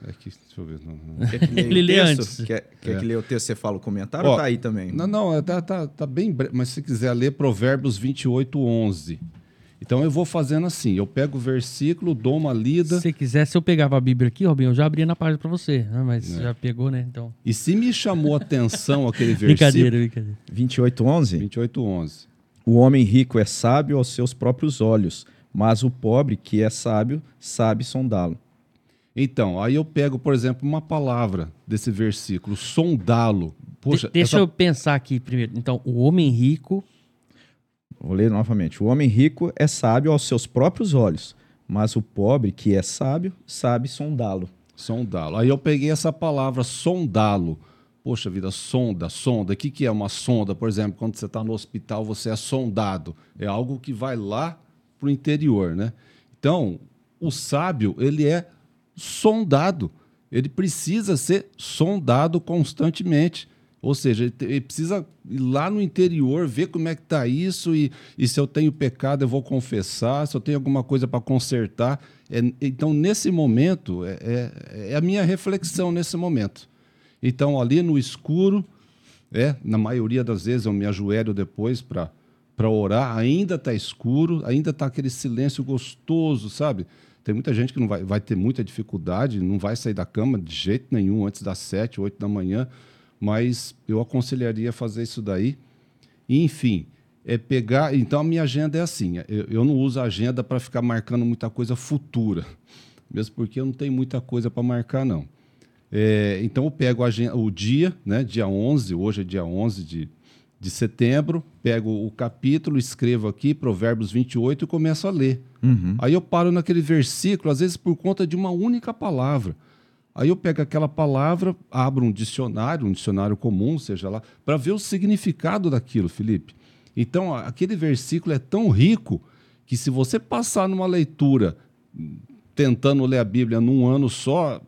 É que, deixa eu ver. não- não- Quer que Ele lê antes. Quer, quer É. que leia o texto você fala o comentário Ó, ou tá aí também? Não, não, é, tá, tá, tá bem breve, mas se quiser ler Provérbios 28, 11. Então eu vou fazendo assim: eu pego o versículo, dou uma lida, Se quiser, se eu pegava a Bíblia aqui, Robinho, eu já abria na página pra você. né? Mas É. já pegou, né? Então. e se me chamou a atenção aquele versículo. Brincadeira, brincadeira. 28, 11. 28, 11. O homem rico é sábio aos seus próprios olhos, mas o pobre que é sábio sabe sondá-lo. Então, aí eu pego, por exemplo, uma palavra desse versículo, sondá-lo. Poxa, de deixa essa... eu pensar aqui primeiro. Então, o homem rico. Vou ler novamente. O homem rico é sábio aos seus próprios olhos, mas o pobre, que é sábio, sabe sondá-lo. Sondá-lo. Aí eu peguei essa palavra, sondá-lo. Poxa vida, sonda, sonda. O que, que é uma sonda? Por exemplo, quando você está no hospital, você é sondado. É algo que vai lá para o interior, né? Então, o sábio, ele é sondado. Ele precisa ser sondado constantemente. Ou seja, ele, precisa ir lá no interior, ver como é que está isso, e, e, se eu tenho pecado, eu vou confessar, se eu tenho alguma coisa para consertar. É, então, nesse momento, é, é, é, a minha reflexão nesse momento. Então, ali no escuro, é, na maioria das vezes eu me ajoelho depois para orar, ainda está escuro, ainda está aquele silêncio gostoso, sabe? Tem muita gente que não vai, vai ter muita dificuldade, não vai sair da cama de jeito nenhum antes das sete, oito da manhã mas eu aconselharia fazer isso daí. Enfim, é pegar. Então a minha agenda é assim: eu, eu não uso a agenda para ficar marcando muita coisa futura, mesmo porque eu não tenho muita coisa para marcar, não. É, então eu pego agenda, o dia, né, dia 11, hoje é dia 11 de, de setembro, pego o capítulo, escrevo aqui, Provérbios 28, e começo a ler. Uhum. Aí eu paro naquele versículo, às vezes por conta de uma única palavra. Aí eu pego aquela palavra, abro um dicionário, um dicionário comum, seja lá, para ver o significado daquilo, Felipe. Então, aquele versículo é tão rico que se você passar numa leitura tentando ler a Bíblia num ano só,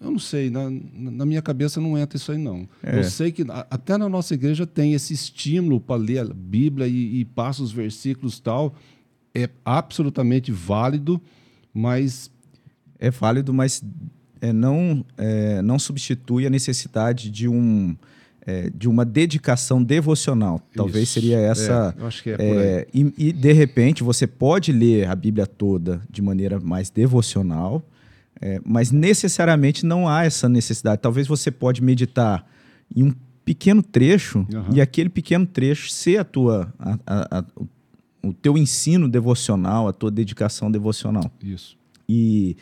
eu não sei, na, na minha cabeça não entra isso aí, não. É. Eu sei que até na nossa igreja tem esse estímulo para ler a Bíblia e, e passa os versículos tal. É absolutamente válido, mas. É válido, mas é, não, é, não substitui a necessidade de um é, de uma dedicação devocional. Talvez Isso. seria essa. É, acho que é, é e, e, de repente você pode ler a Bíblia toda de maneira mais devocional, é, mas necessariamente não há essa necessidade. Talvez você pode meditar em um pequeno trecho uhum. e aquele pequeno trecho ser a tua a, a, a, o teu ensino devocional, a tua dedicação devocional. Isso. E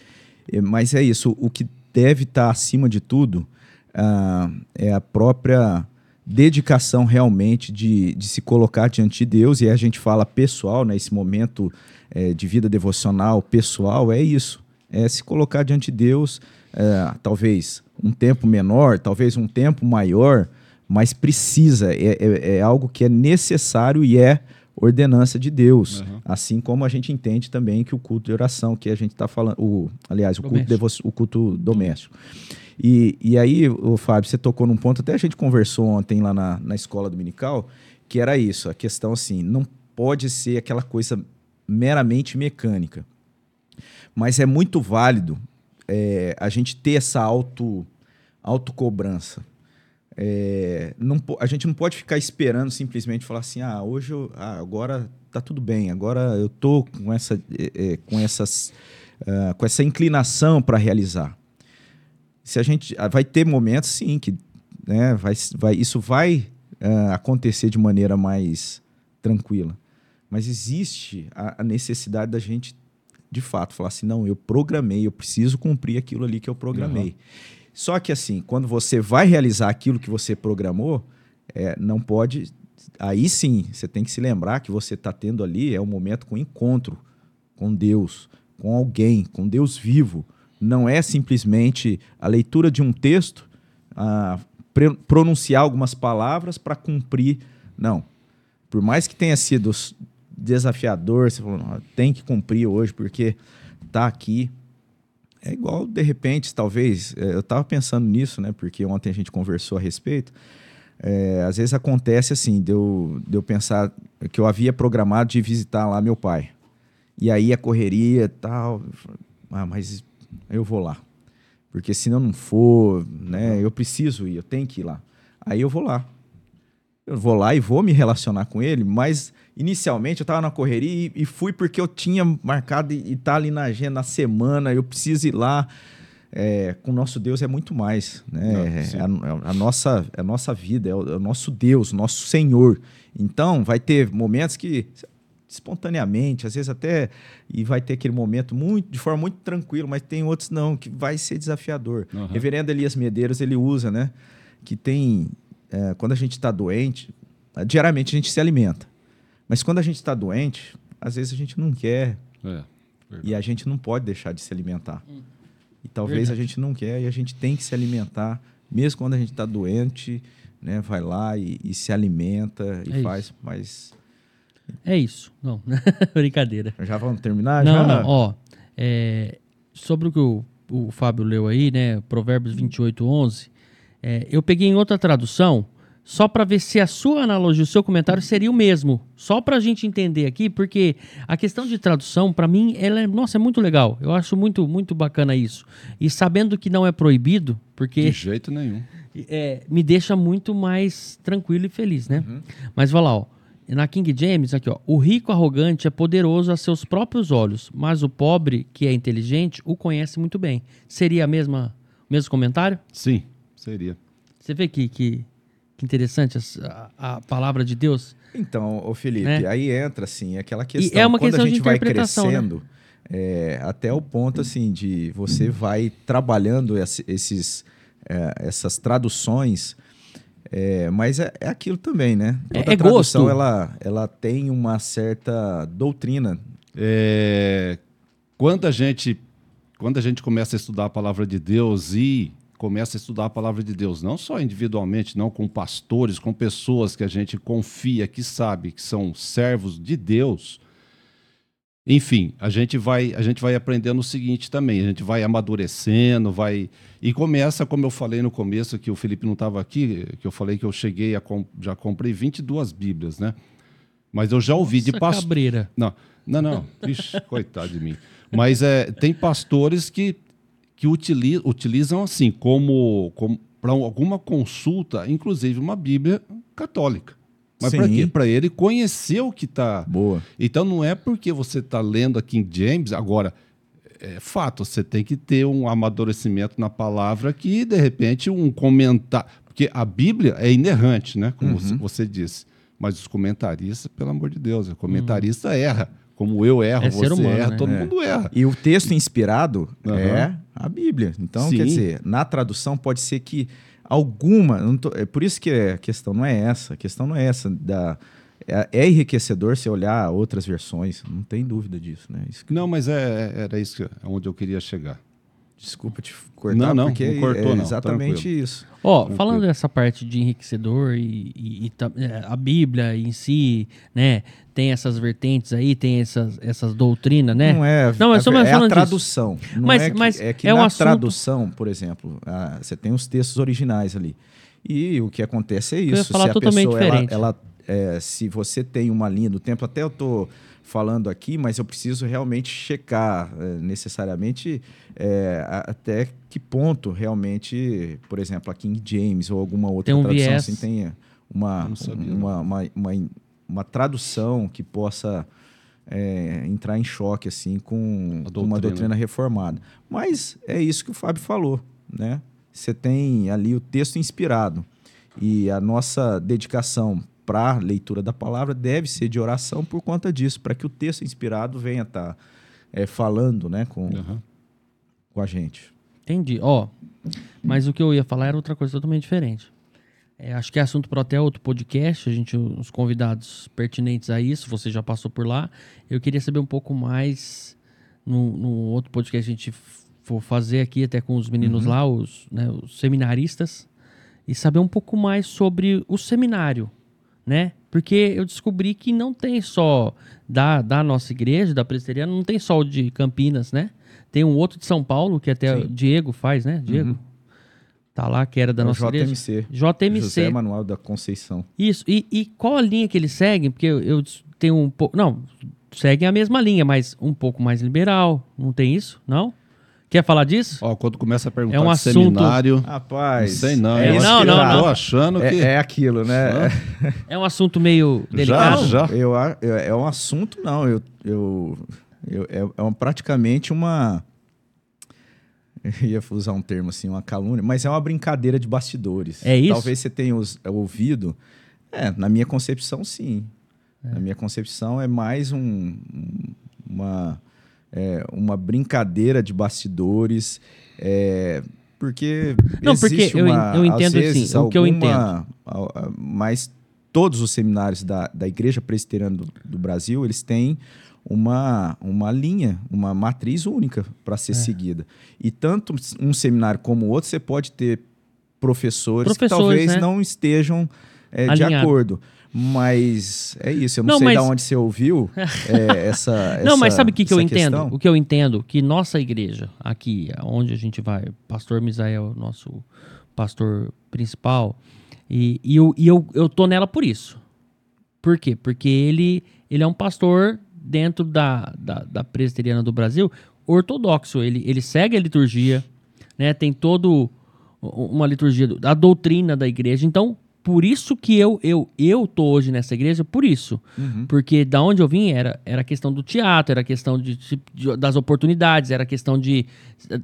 é, mas é isso, o que deve estar acima de tudo uh, é a própria dedicação realmente de, de se colocar diante de Deus, e a gente fala pessoal, né, momento é, de vida devocional pessoal, é isso, é se colocar diante de Deus, é, talvez um tempo menor, talvez um tempo maior, mas precisa, é, é, é algo que é necessário e é ordenança de Deus. Uhum. Assim como a gente entende também que o culto de oração, que a gente está falando, o, aliás, o culto, devo, o culto doméstico. E, e aí, o Fábio, você tocou num ponto, até a gente conversou ontem lá na, na escola dominical, que era isso, a questão assim, não pode ser aquela coisa meramente mecânica. Mas é muito válido é, a gente ter essa auto, autocobrança. É, não, a gente não pode ficar esperando simplesmente falar assim, ah, hoje eu, ah, agora tá tudo bem, agora eu tô com essa, é, é com essas, uh, com essa inclinação para realizar. Se a gente ah, vai ter momentos, sim, que né, vai, vai, isso vai uh, acontecer de maneira mais tranquila, mas existe a, a necessidade da gente de fato falar assim, não, eu programei, eu preciso cumprir aquilo ali que eu programei. Uhum. Só que assim, quando você vai realizar aquilo que você programou, é, não pode. Aí sim, você tem que se lembrar que você está tendo ali é um momento com encontro com Deus, com alguém, com Deus vivo. Não é simplesmente a leitura de um texto, a pronunciar algumas palavras para cumprir. Não. Por mais que tenha sido desafiador, você falou, tem que cumprir hoje porque está aqui, é igual, de repente, talvez, é, eu estava pensando nisso, né? Porque ontem a gente conversou a respeito. É, às vezes acontece assim, de eu, de eu pensar que eu havia programado de visitar lá meu pai. E aí a correria e tal. Ah, mas eu vou lá. Porque se eu não for, né, eu preciso ir, eu tenho que ir lá. Aí eu vou lá. Eu vou lá e vou me relacionar com ele, mas Inicialmente eu estava na correria e, e, fui porque eu tinha marcado e está ali na agenda na semana, eu preciso ir lá. É, com o nosso Deus é muito mais. Né? Não, é, a, a, nossa, a nossa vida, é o, é o nosso Deus, nosso Senhor. Então, vai ter momentos que espontaneamente, às vezes até e vai ter aquele momento muito de forma muito tranquila, mas tem outros não que vai ser desafiador. Uhum. Reverendo Elias Medeiros ele usa, né, que tem é, quando a gente está doente, diariamente a gente se alimenta. Mas quando a gente está doente, às vezes a gente não quer. É, e a gente não pode deixar de se alimentar. Hum. E talvez Verdade. a gente não quer e a gente tem que se alimentar, mesmo quando a gente está doente, né? Vai lá e, e se alimenta e É faz. Mas É isso. Não, brincadeira. já vamos terminar? não, já? não, ó. é, sobre o que o, o Fábio leu aí, né? Provérbios 28, 11. é, eu peguei em outra tradução, só para ver se a sua analogia, o seu comentário seria o mesmo. Só para a gente entender aqui, porque a questão de tradução, para mim, ela é, nossa, é muito legal. Eu acho muito, muito bacana isso. E sabendo que não é proibido, porque De jeito nenhum. é, me deixa muito mais tranquilo e feliz, né? Mas vai lá, ó. Na King James, aqui, ó. O rico arrogante é poderoso a seus próprios olhos, mas o pobre, que é inteligente, o conhece muito bem. Seria a mesma, o mesmo comentário? Sim, seria. Você vê que, que, que interessante a, a palavra de Deus? Então, ô Felipe, Né? aí entra assim aquela questão. é uma quando questão a de gente vai interpretação, né? crescendo, é, até o ponto assim de você vai trabalhando esse- esses, é, essas traduções. é, mas é, é aquilo também, né? É- Toda é tradução gosto. ela, ela tem uma certa doutrina. É, quando, a gente, quando a gente começa a estudar a palavra de Deus e começa a estudar a palavra de Deus, não só individualmente, não com pastores, com pessoas que a gente confia, que sabe que são servos de Deus. Enfim, a gente vai a gente vai aprendendo o seguinte também, a gente vai amadurecendo, vai e começa, como eu falei no começo, que o Felipe não estava aqui, que eu falei que eu cheguei a com- já comprei 22 Bíblias, né? Mas eu já ouvi de Nossa, pastores cabreira. não, não, não. Ixi, coitado de mim. Mas é, tem pastores que, que utili- utilizam assim, como, como para alguma consulta, inclusive uma Bíblia católica. Mas para quê? Para ele conhecer o que está. Boa. Então não é porque você está lendo a King James, agora, é fato, você tem que ter um amadurecimento na palavra que, de repente, um comentário. Porque a Bíblia é inerrante, né? Como Uhum. você- você disse. Mas os comentaristas, pelo amor de Deus, o comentarista erra. Como eu erro, É você ser humano, erra, né? todo É. mundo erra. E o texto inspirado Aham. é a Bíblia. Então, Sim. quer dizer, na tradução pode ser que alguma. tô- é por isso que a questão não é essa. A questão não é essa. Da, é, é enriquecedor se olhar outras versões. Não tem dúvida disso, né? Isso que- Não, mas é, era isso que, é onde eu queria chegar. Desculpa te cortar, Não, não, porque não cortou, é não, exatamente tranquilo. isso. Ó, Tranquilo. falando dessa parte de enriquecedor e, e- e é, a Bíblia em si, né? Tem essas vertentes aí, tem essas, essas doutrinas, né? Não é, Não, é, só mais é falando a tradução. Não Mas- é que, mas é que é um na assunto- tradução, por exemplo, ah, você tem os textos originais ali. E o que acontece é ia isso. falar se a totalmente pessoa, ela, diferente. ela, é, se você tem uma linha do tempo, até eu tô falando aqui, mas eu preciso realmente checar é, necessariamente é, até que ponto realmente, por exemplo, a King James ou alguma outra Tem um tradução viés. assim tenha uma, sabia, uma, uma, uma, uma tradução que possa é, entrar em choque assim com A com uma doutrina. doutrina reformada. Mas é isso que o Fábio falou, né? Você tem ali o texto inspirado e a nossa dedicação para a leitura da palavra deve ser de oração por conta disso, para que o texto inspirado venha estar falando, né, com, Aham. com a gente. Entendi. Ó, mas o que eu ia falar era outra coisa totalmente diferente. É, acho que é assunto para até outro podcast, a gente, os convidados pertinentes a isso, você já passou por lá. Eu queria saber um pouco mais no, no outro podcast que a gente for fazer aqui, até com os meninos lá, os, né, os seminaristas, e saber um pouco mais sobre o seminário, né? Porque eu descobri que não tem só da, da nossa igreja, da presbiteriana, não tem só o de Campinas, né? Tem um outro de São Paulo, que até o Diego faz, né? Diego? Tá lá, que era da É nossa igreja. JMC. JMC. José Manuel da Conceição. Isso. E, e qual a linha que eles seguem? Porque eu, eu tenho um pouco. Não, seguem a mesma linha, mas um pouco mais liberal. Não tem isso? Não? Quer falar disso? Ó, quando começa a perguntar É um assunto- seminário, Rapaz. não sei não. é eu não, eu não. tô achando que... É, é aquilo, né? É um assunto meio Já, delicado? já. Eu, a- eu- é um assunto, não. Eu, eu, eu- é, é um- praticamente uma. Eu ia usar um termo assim, uma calúnia, mas é uma brincadeira de bastidores. É isso? Talvez você tenha os- ouvido. É, na minha concepção, sim. Na minha concepção, é mais um, um- uma, é, uma brincadeira de bastidores. é, porque. Não, porque eu uma, eu às entendo assim, vezes, o que eu alguma- mas todos os seminários da, da Igreja Presbiteriana do, do Brasil, eles têm uma, uma linha, uma matriz única para ser é. seguida. E tanto um seminário como o outro, você pode ter professores, professores que talvez né? não estejam é, de acordo. Mas é isso, eu não, não sei mas... de onde você ouviu é, essa, Não, essa, mas sabe o que, que eu entendo? O que eu entendo? Que nossa igreja, aqui, onde a gente vai, pastor Misael, nosso pastor principal, e, e, eu, e eu, eu tô nela por isso. Por quê? Porque ele, ele é um pastor dentro da, da, da presbiteriana do Brasil ortodoxo. Ele, ele segue a liturgia, né? Tem todo uma liturgia, a doutrina da igreja. Então, por isso que eu eu eu tô hoje nessa igreja, por isso. Uhum. Porque da onde eu vim era era questão do teatro, era questão de, de das oportunidades, era questão de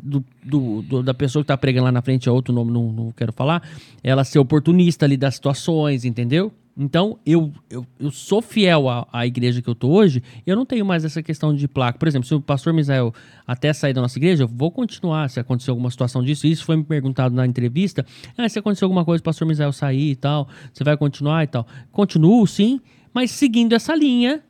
do, do, do, da pessoa que tá pregando lá na frente, é outro nome, não, não quero falar, ela ser oportunista ali das situações, entendeu? Então, eu, eu, eu sou fiel à, à, igreja que eu tô hoje, eu não tenho mais essa questão de placa. Por exemplo, se o pastor Misael até sair da nossa igreja, eu vou continuar se acontecer alguma situação disso. Isso foi me perguntado na entrevista. Ah, se acontecer alguma coisa, o pastor Misael sair e tal, você vai continuar e tal. Continuo, sim, mas seguindo essa linha,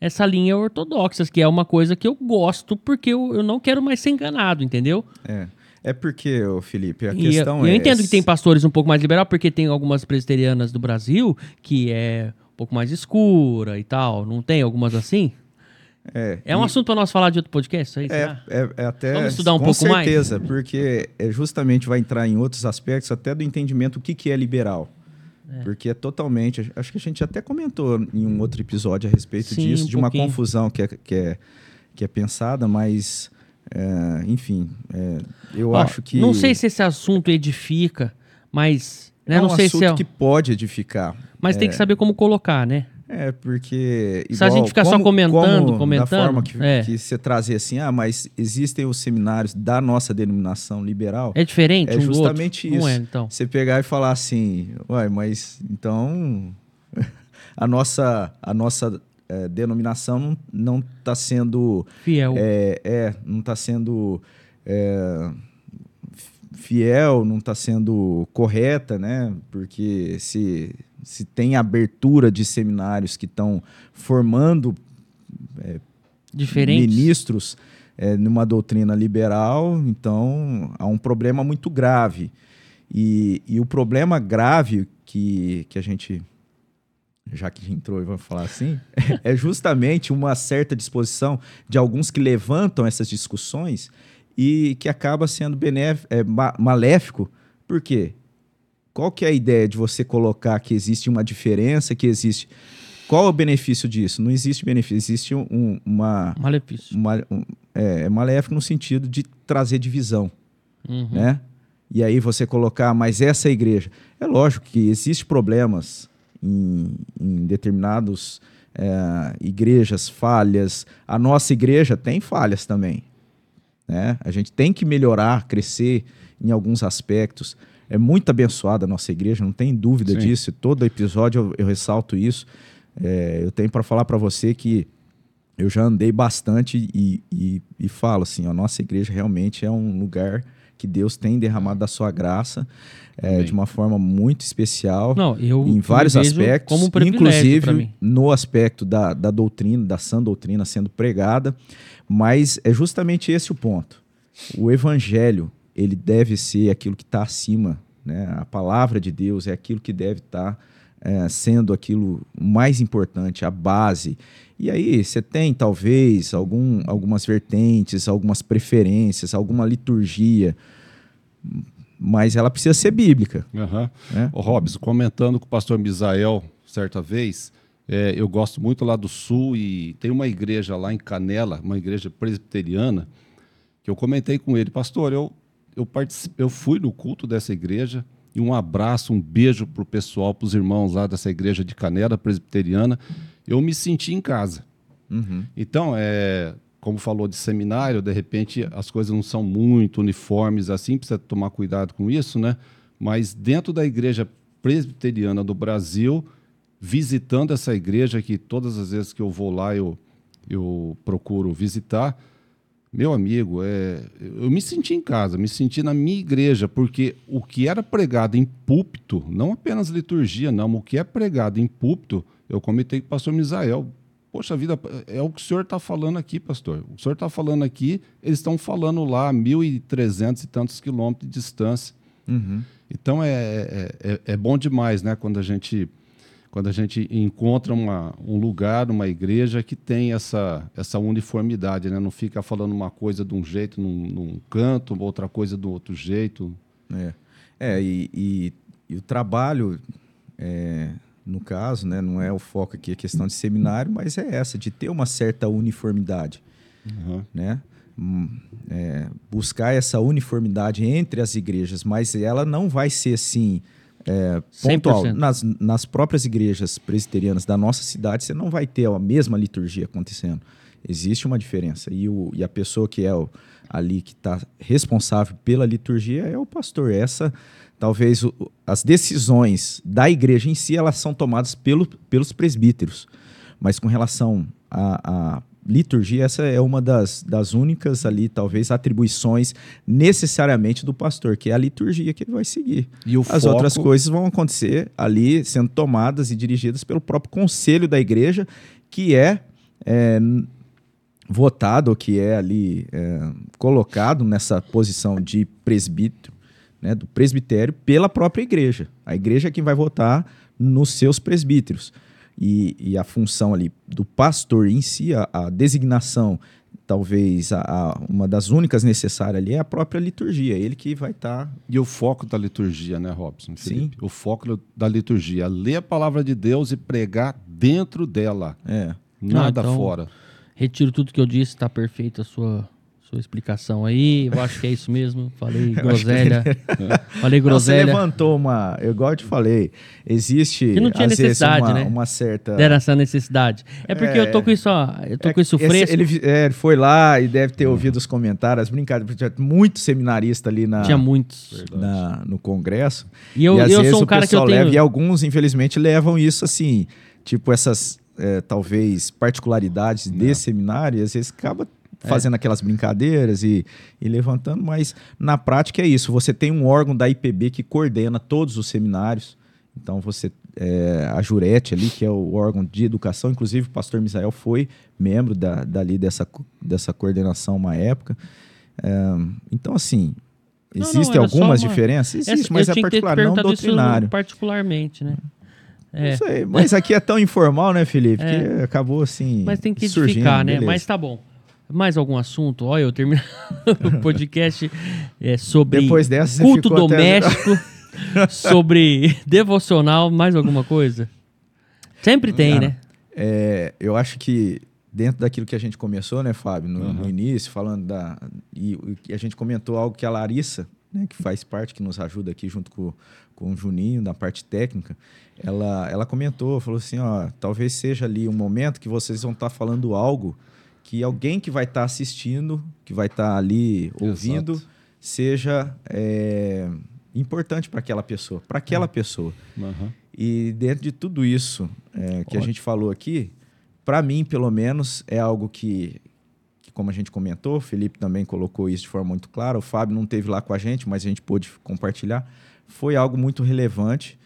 essa linha ortodoxa, que é uma coisa que eu gosto, porque eu, eu não quero mais ser enganado, entendeu? É. É porque, Felipe, a e questão eu, é. Eu entendo que tem pastores um pouco mais liberal, porque tem algumas presbiterianas do Brasil que é um pouco mais escura e tal. Não tem algumas assim? É, é um e... assunto para nós falar de outro podcast, aí, é, é, é, até Vamos estudar um pouco certeza, mais. Com certeza, porque é justamente vai entrar em outros aspectos até do entendimento o que, que é liberal. É. Porque é totalmente. Acho que a gente até comentou em um outro episódio a respeito Sim, disso, um de uma confusão que é, que, é, que é pensada, mas é, enfim, é, eu Ó, acho que. Não sei se esse assunto edifica, mas. Né, é um não sei assunto se é... que pode edificar. Mas tem que é. saber como colocar, né? É, porque. Igual, se a gente ficar como, só comentando, como, comentando. Da forma que, é. que você trazer assim, ah, mas existem os seminários da nossa denominação liberal. É diferente? É um justamente isso. Não é, então. Você pegar e falar assim, uai, mas então. a nossa, a nossa é, denominação não está sendo fiel, é, é não está sendo é, fiel, não está sendo correta, né? Porque se se tem abertura de seminários que estão formando é, ministros é, numa doutrina liberal, então há um problema muito grave. E, e o problema grave que, que a gente já que entrou e vamos falar assim, é justamente uma certa disposição de alguns que levantam essas discussões e que acaba sendo benéfico, é, maléfico. Por quê? Qual que é a ideia de você colocar que existe uma diferença, que existe... Qual é o benefício disso? Não existe benefício, existe um, uma... Malefício. Uma, um, é, é maléfico no sentido de trazer divisão, uhum. né? E aí você colocar, mas essa igreja... É lógico que existem problemas em, em determinados é, igrejas falhas. A nossa igreja tem falhas também. Né? A gente tem que melhorar, crescer em alguns aspectos. É muito abençoada a nossa igreja, não tem dúvida Sim. disso. Todo episódio eu, eu ressalto isso. É, eu tenho para falar para você que eu já andei bastante e, e, e falo assim: a nossa igreja realmente é um lugar que Deus tem derramado da sua graça é, de uma forma muito especial Não, eu, em vários aspectos, um inclusive no aspecto da, da doutrina, da sã doutrina sendo pregada, mas é justamente esse o ponto. O evangelho ele deve ser aquilo que está acima, né? A palavra de Deus é aquilo que deve estar tá, é, sendo aquilo mais importante, a base. E aí você tem talvez algum, algumas vertentes, algumas preferências, alguma liturgia, mas ela precisa ser bíblica. Uhum. Né? O Robson, comentando com o pastor Misael certa vez, é, eu gosto muito lá do sul e tem uma igreja lá em Canela, uma igreja presbiteriana, que eu comentei com ele, pastor, eu, eu, eu fui no culto dessa igreja e um abraço, um beijo para o pessoal, para os irmãos lá dessa igreja de Canela presbiteriana, eu me senti em casa. Uhum. Então, é, como falou de seminário, de repente as coisas não são muito uniformes assim, precisa tomar cuidado com isso, né? Mas dentro da igreja presbiteriana do Brasil, visitando essa igreja que todas as vezes que eu vou lá eu, eu procuro visitar, Meu amigo, é, eu me senti em casa, me senti na minha igreja, porque o que era pregado em púlpito, não apenas liturgia, não, o que é pregado em púlpito, eu comentei com o pastor Misael. Poxa vida, é o que o senhor está falando aqui, pastor. O senhor está falando aqui, eles estão falando lá a 1.300 e tantos quilômetros de distância. Uhum. Então é, é, é, é bom demais, né? Quando a gente quando a gente encontra uma, um lugar, uma igreja que tem essa, essa uniformidade, né? não fica falando uma coisa de um jeito num, num canto, outra coisa do outro jeito. É, é e, e, e o trabalho, é, no caso, né, não é o foco aqui, a questão de seminário, mas é essa, de ter uma certa uniformidade. Uhum. Né? Hum, é, buscar essa uniformidade entre as igrejas, mas ela não vai ser assim é, pontual. Nas, nas próprias igrejas presbiterianas da nossa cidade, você não vai ter a mesma liturgia acontecendo. Existe uma diferença. E, o, e a pessoa que é o, ali, que está responsável pela liturgia, é o pastor. Essa, talvez, o, as decisões da igreja em si, elas são tomadas pelo, pelos presbíteros. Mas com relação a, a liturgia, essa é uma das, das únicas ali, talvez, atribuições necessariamente do pastor, que é a liturgia que ele vai seguir. E As foco... outras coisas vão acontecer ali, sendo tomadas e dirigidas pelo próprio conselho da igreja, que é, é votado, que é ali é, colocado nessa posição de presbítero, né, do presbitério, pela própria igreja. A igreja é quem vai votar nos seus presbíteros e, e a função ali do pastor em si, a, a designação, talvez a, a, uma das únicas necessárias ali é a própria liturgia, ele que vai estar. Tá... E o foco da liturgia, né, Robson? Felipe? Sim. O foco da liturgia, ler a palavra de Deus e pregar dentro dela. É. Nada ah, então, fora. Retiro tudo que eu disse, está perfeita a sua sua explicação aí. Eu acho que é isso mesmo. Falei groselha. Falei groselha. Não, você levantou uma. Eu igual eu te falei, existe. Que não tinha necessidade, uma, né? Uma certa. Era essa necessidade. É porque é, eu tô com isso, ó, eu tô é, com isso esse, fresco. Ele é, foi lá e deve ter ouvido os comentários, brincadeiras. Tinha muito seminarista ali na. Tinha muitos. Na, no Congresso. E eu, e, às eu vezes, sou um cara que eu tenho. Leva, e alguns, infelizmente, levam isso assim. Tipo, essas. É, talvez particularidades desse seminário, e às vezes acaba. Fazendo aquelas brincadeiras e, e levantando, mas na prática é isso. Você tem um órgão da IPB que coordena todos os seminários. Então você é, a Jurete ali, que é o órgão de educação, inclusive o pastor Misael foi membro da, dali dessa, dessa coordenação uma época. É, então, assim, existem algumas uma... diferenças? Existe, mas é particular, não doutrinário. particularmente, né? É. Não sei, mas aqui é tão informal, né, Felipe, é. que acabou assim. Mas tem que edificar, né? Beleza. Mas tá bom. Mais algum assunto? Olha, eu termino o podcast é, sobre Depois dessa, culto doméstico, até... sobre devocional, mais alguma coisa? Sempre tem, né? É, eu acho que dentro daquilo que a gente começou, né, Fábio, no, uhum. no início, falando da. E, e, a gente comentou algo que a Larissa, né, que faz parte, que nos ajuda aqui junto com, com o Juninho, da parte técnica, ela, ela comentou, falou assim: ó, talvez seja ali um momento que vocês vão estar tá falando algo que alguém que vai estar tá assistindo, que vai estar tá ali ouvindo, Exato. seja é, importante para aquela pessoa, para aquela é. pessoa. Uhum. E dentro de tudo isso é, que Ótimo. a gente falou aqui, para mim, pelo menos, é algo que, que, como a gente comentou, o Felipe também colocou isso de forma muito clara, o Fábio não teve lá com a gente, mas a gente pôde compartilhar. Foi algo muito relevante,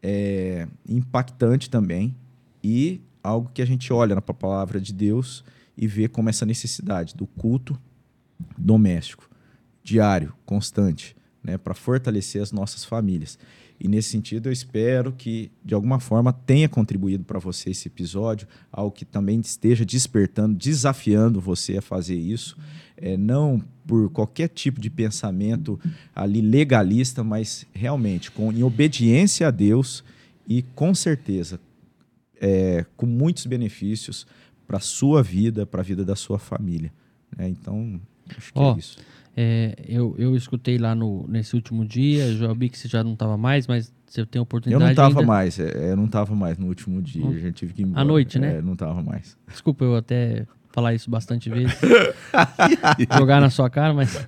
é, impactante também, e algo que a gente olha na palavra de Deus e ver como essa necessidade do culto doméstico, diário, constante, né, para fortalecer as nossas famílias. E nesse sentido, eu espero que, de alguma forma, tenha contribuído para você esse episódio, algo que também esteja despertando, desafiando você a fazer isso, é, não por qualquer tipo de pensamento ali legalista, mas realmente com, em obediência a Deus e, com certeza, é, com muitos benefícios para a sua vida, para a vida da sua família. Né? Então, acho que oh, é isso. É, eu, eu escutei lá no, nesse último dia, já vi que você já não estava mais, mas você tem oportunidade Eu não estava ainda... mais, é, eu não estava mais no último dia, oh. já tive que ir embora. À noite, né? É, não estava mais. Desculpa eu até falar isso bastante vezes. Jogar na sua cara, mas...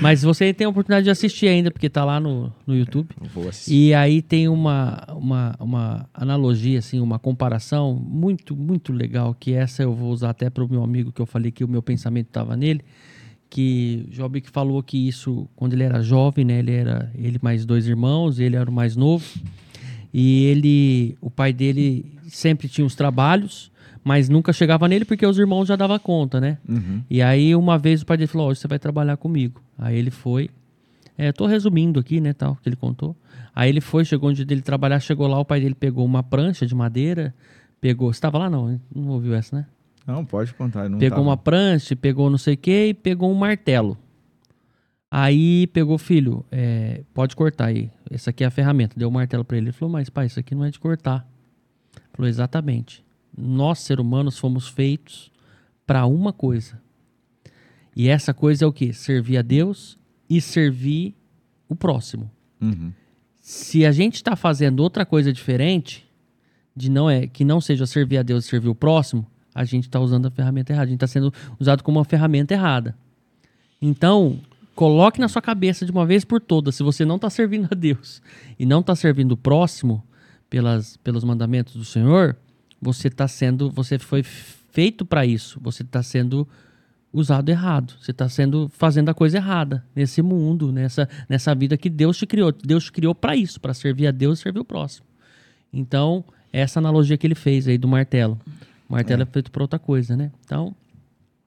Mas você tem a oportunidade de assistir ainda, porque tá lá no, no YouTube. Eu vou assistir. E aí tem uma, uma, uma analogia, assim, uma comparação muito, muito legal, que essa eu vou usar até para o meu amigo que eu falei que o meu pensamento estava nele, que Job que falou que isso, quando ele era jovem, né, ele era ele mais dois irmãos, ele era o mais novo, e ele, o pai dele sempre tinha os trabalhos, mas nunca chegava nele porque os irmãos já davam conta, né? Uhum. E aí uma vez o pai dele falou, hoje você vai trabalhar comigo. Aí ele foi, é, tô resumindo aqui, né, tal, que ele contou. Aí ele foi, chegou onde ele trabalhar, chegou lá, o pai dele pegou uma prancha de madeira, pegou, você tava lá não, não ouviu essa, né? Não, pode contar. Não pegou tava. uma prancha, pegou não sei o que e pegou um martelo. Aí pegou, filho, é, pode cortar aí. Essa aqui é a ferramenta. Deu o martelo pra ele. Ele falou, mas pai, isso aqui não é de cortar. Falou, exatamente. Nós, seres humanos, fomos feitos para uma coisa. E essa coisa é o quê? Servir a Deus e servir o próximo. Uhum. Se a gente está fazendo outra coisa diferente, de não é que não seja servir a Deus e servir o próximo, a gente está usando a ferramenta errada. A gente está sendo usado como uma ferramenta errada. Então, coloque na sua cabeça de uma vez por todas, se você não está servindo a Deus e não está servindo o próximo pelas, pelos mandamentos do Senhor, você está sendo, você foi feito para isso. Você está sendo usado errado. Você está sendo fazendo a coisa errada nesse mundo, nessa, nessa vida que Deus te criou. Deus te criou para isso, para servir a Deus e servir o próximo. Então, essa analogia que ele fez aí do martelo. O martelo é, feito para outra coisa, né? Então,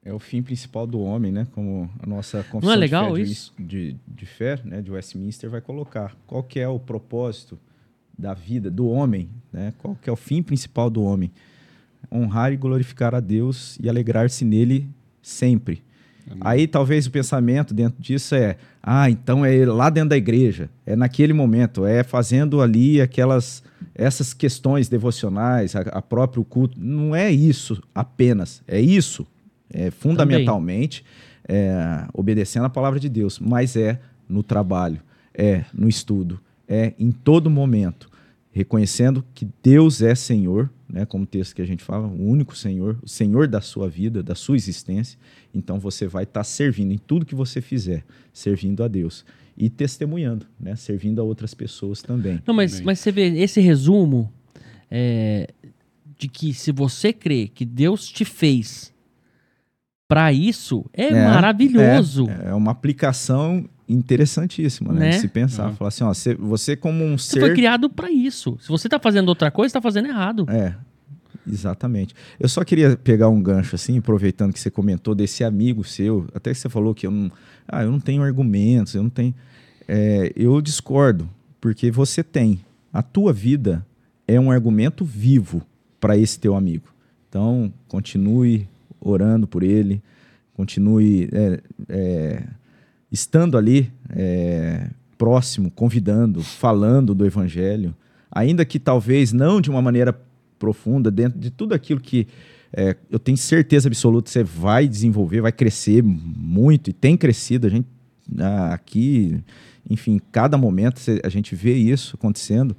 É o fim principal do homem, né? Como a nossa confissão Não é legal de, fé, de- isso? De, de fé, né? De Westminster vai colocar qual que é o propósito da vida do homem, né? Qual que é o fim principal do homem? Honrar e glorificar a Deus e alegrar-se nele sempre. Aí talvez o pensamento dentro disso é, ah, então é lá dentro da igreja, é naquele momento, é fazendo ali aquelas essas questões devocionais, a, a próprio culto. Não é isso apenas, é isso, é fundamentalmente é, obedecendo a palavra de Deus, mas é no trabalho, é no estudo, é em todo momento, reconhecendo que Deus é Senhor, né, como o texto que a gente fala, o único Senhor, o Senhor da sua vida, da sua existência. Então você vai estar servindo em tudo que você fizer, servindo a Deus e testemunhando, né, servindo a outras pessoas também. Não, mas, mas você vê esse resumo é, de que se você crê que Deus te fez para isso, é, maravilhoso. É, é uma aplicação interessantíssima, né, Né? se pensar, Uhum. falar assim, ó, você, você como um Você ser foi criado para isso. Se você tá fazendo outra coisa, tá fazendo errado. É, exatamente. Eu só queria pegar um gancho assim, aproveitando que você comentou desse amigo seu, até que você falou que eu não, ah, eu não tenho argumentos, eu não tenho. É, eu discordo, porque você tem. A tua vida é um argumento vivo para esse teu amigo. Então, continue orando por ele, continue é, é, estando ali é, próximo, convidando, falando do evangelho, ainda que talvez não de uma maneira profunda, dentro de tudo aquilo que é, eu tenho certeza absoluta que você vai desenvolver, vai crescer muito e tem crescido. A gente aqui, enfim, cada momento a gente vê isso acontecendo,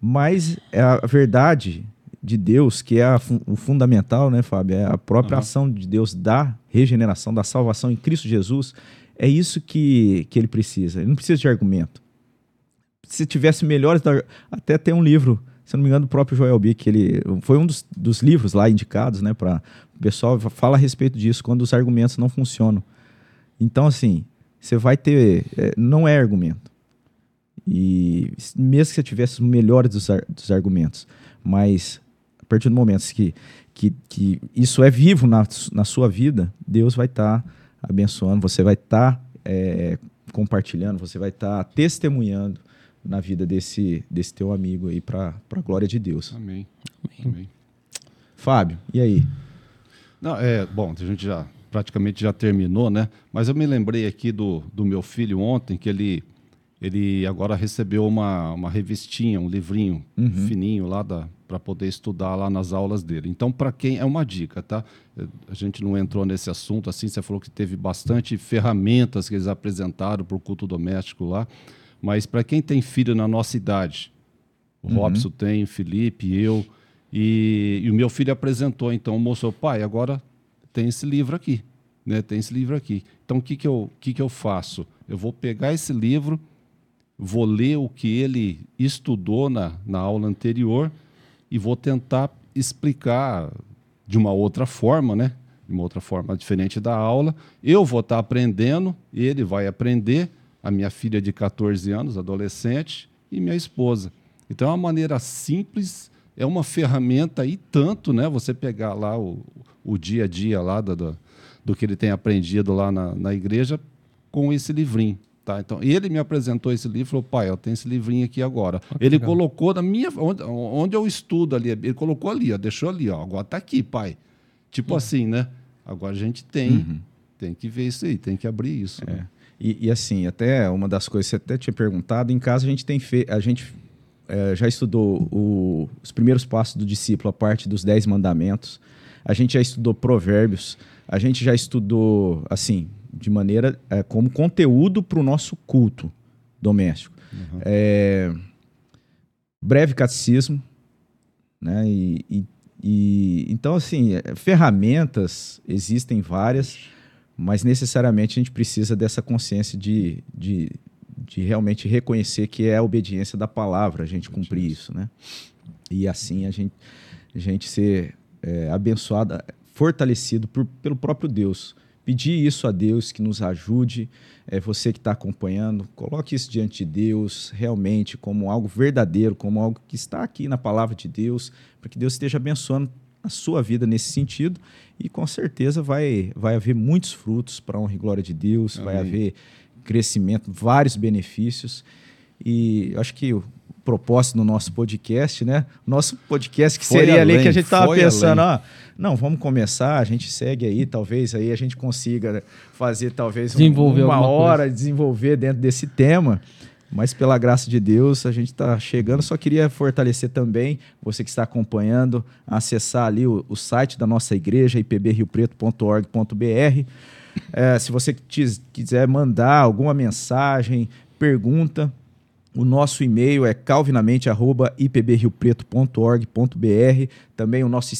mas é a verdade de Deus, que é a o fundamental, né, Fábio? É a própria Aham. ação de Deus da regeneração, da salvação em Cristo Jesus. É isso que, que ele precisa. Ele não precisa de argumento. Se tivesse melhores. Até tem um livro, se não me engano, do próprio Joel Bick, ele foi um dos, dos livros lá indicados, né? Para o pessoal fala a respeito disso, quando os argumentos não funcionam. Então, assim, você vai ter. é, não é argumento. E mesmo que você tivesse os melhores dos, ar- dos argumentos, mas a partir do momento que, que, que isso é vivo na, na sua vida, Deus vai estar abençoando, você vai estar compartilhando, você vai estar testemunhando na vida desse, desse teu amigo aí para a glória de Deus. Amém. Amém. Fábio, e aí? Não, é, bom, a gente já praticamente já terminou, né? Mas eu me lembrei aqui do, do meu filho ontem, que ele, ele agora recebeu uma, uma revistinha, um livrinho fininho lá para poder estudar lá nas aulas dele. Então, para quem é uma dica, tá? Eh, A gente não entrou nesse assunto assim, você falou que teve bastante ferramentas que eles apresentaram para o culto doméstico lá, mas para quem tem filho na nossa idade, o Robson tem, o Felipe, eu. E, e o meu filho apresentou, então, mostrou, pai, agora tem esse livro aqui. né? Tem esse livro aqui. Então, o que, que, eu, que, que eu faço? Eu vou pegar esse livro, vou ler o que ele estudou na, na aula anterior e vou tentar explicar de uma outra forma, né? De uma outra forma diferente da aula. Eu vou estar aprendendo, ele vai aprender, a minha filha de 14 anos, adolescente, e minha esposa. Então é uma maneira simples, é uma ferramenta e tanto, né? Você pegar lá o, o dia a dia lá do, do, do que ele tem aprendido lá na, na igreja com esse livrinho. Tá? Então, ele me apresentou esse livro e falou: pai, eu tenho esse livrinho aqui agora. Ah, ele legal. colocou na minha. Onde, onde, eu estudo ali, ele colocou ali, ó, deixou ali, ó, agora está aqui, pai. Tipo uhum. assim, né? Agora a gente tem, uhum. tem que ver isso aí, tem que abrir isso. É. Né? E, e, assim, até uma das coisas que você até tinha perguntado, em casa a gente tem feito. A gente é, já estudou o, os primeiros passos do discípulo, a parte dos dez mandamentos. A gente já estudou provérbios. A gente já estudou, assim, de maneira é, como conteúdo para o nosso culto doméstico. Uhum. É, breve catecismo, né? E, e, e, então assim, é, ferramentas existem várias, mas necessariamente a gente precisa dessa consciência de, de, de realmente reconhecer que é a obediência da palavra, a gente cumprir isso, né? E assim a gente, a gente ser é, abençoado, fortalecido por, pelo próprio Deus pedir isso a Deus que nos ajude. É, você que está acompanhando, coloque isso diante de Deus realmente como algo verdadeiro, como algo que está aqui na palavra de Deus, para que Deus esteja abençoando a sua vida nesse sentido e com certeza vai, vai haver muitos frutos para a honra e glória de Deus, Amém. vai haver crescimento, vários benefícios. E acho que propósito no nosso podcast, né? Nosso podcast que foi seria além, ali que a gente estava pensando, ó, não, vamos começar, a gente segue aí, talvez aí a gente consiga fazer talvez desenvolver uma hora, coisa. desenvolver dentro desse tema. Mas pela graça de Deus, a gente está chegando. Só queria fortalecer também você que está acompanhando, acessar ali o, o site da nossa igreja, ipbriopreto.org.br. É, se você quiser mandar alguma mensagem, pergunta, o nosso e-mail é calvinamente.ipbriopreto.org.br. Também o nosso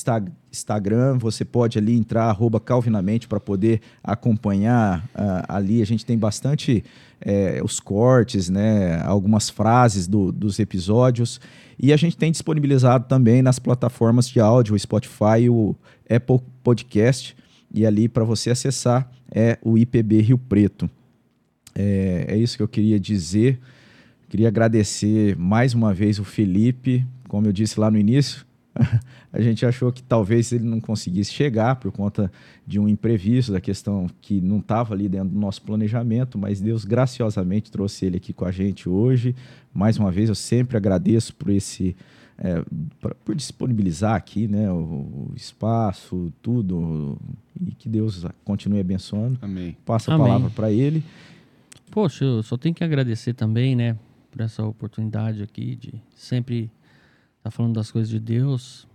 Instagram, você pode ali entrar, arroba calvinamente, para poder acompanhar uh, ali. A gente tem bastante é, os cortes, né, algumas frases do, dos episódios. E a gente tem disponibilizado também nas plataformas de áudio, o Spotify e o Apple Podcast. E ali para você acessar é o IPB Rio Preto. É, é isso que eu queria dizer. Queria agradecer mais uma vez o Felipe, como eu disse lá no início, a gente achou que talvez ele não conseguisse chegar por conta de um imprevisto, da questão que não estava ali dentro do nosso planejamento, mas Deus graciosamente trouxe ele aqui com a gente hoje. Mais uma vez, eu sempre agradeço por esse. É, por disponibilizar aqui né, o, o, espaço, tudo, e que Deus continue abençoando. Amém. Passa a Amém. palavra para ele. Poxa, eu só tenho que agradecer também, né, por essa oportunidade aqui de sempre estar tá falando das coisas de Deus.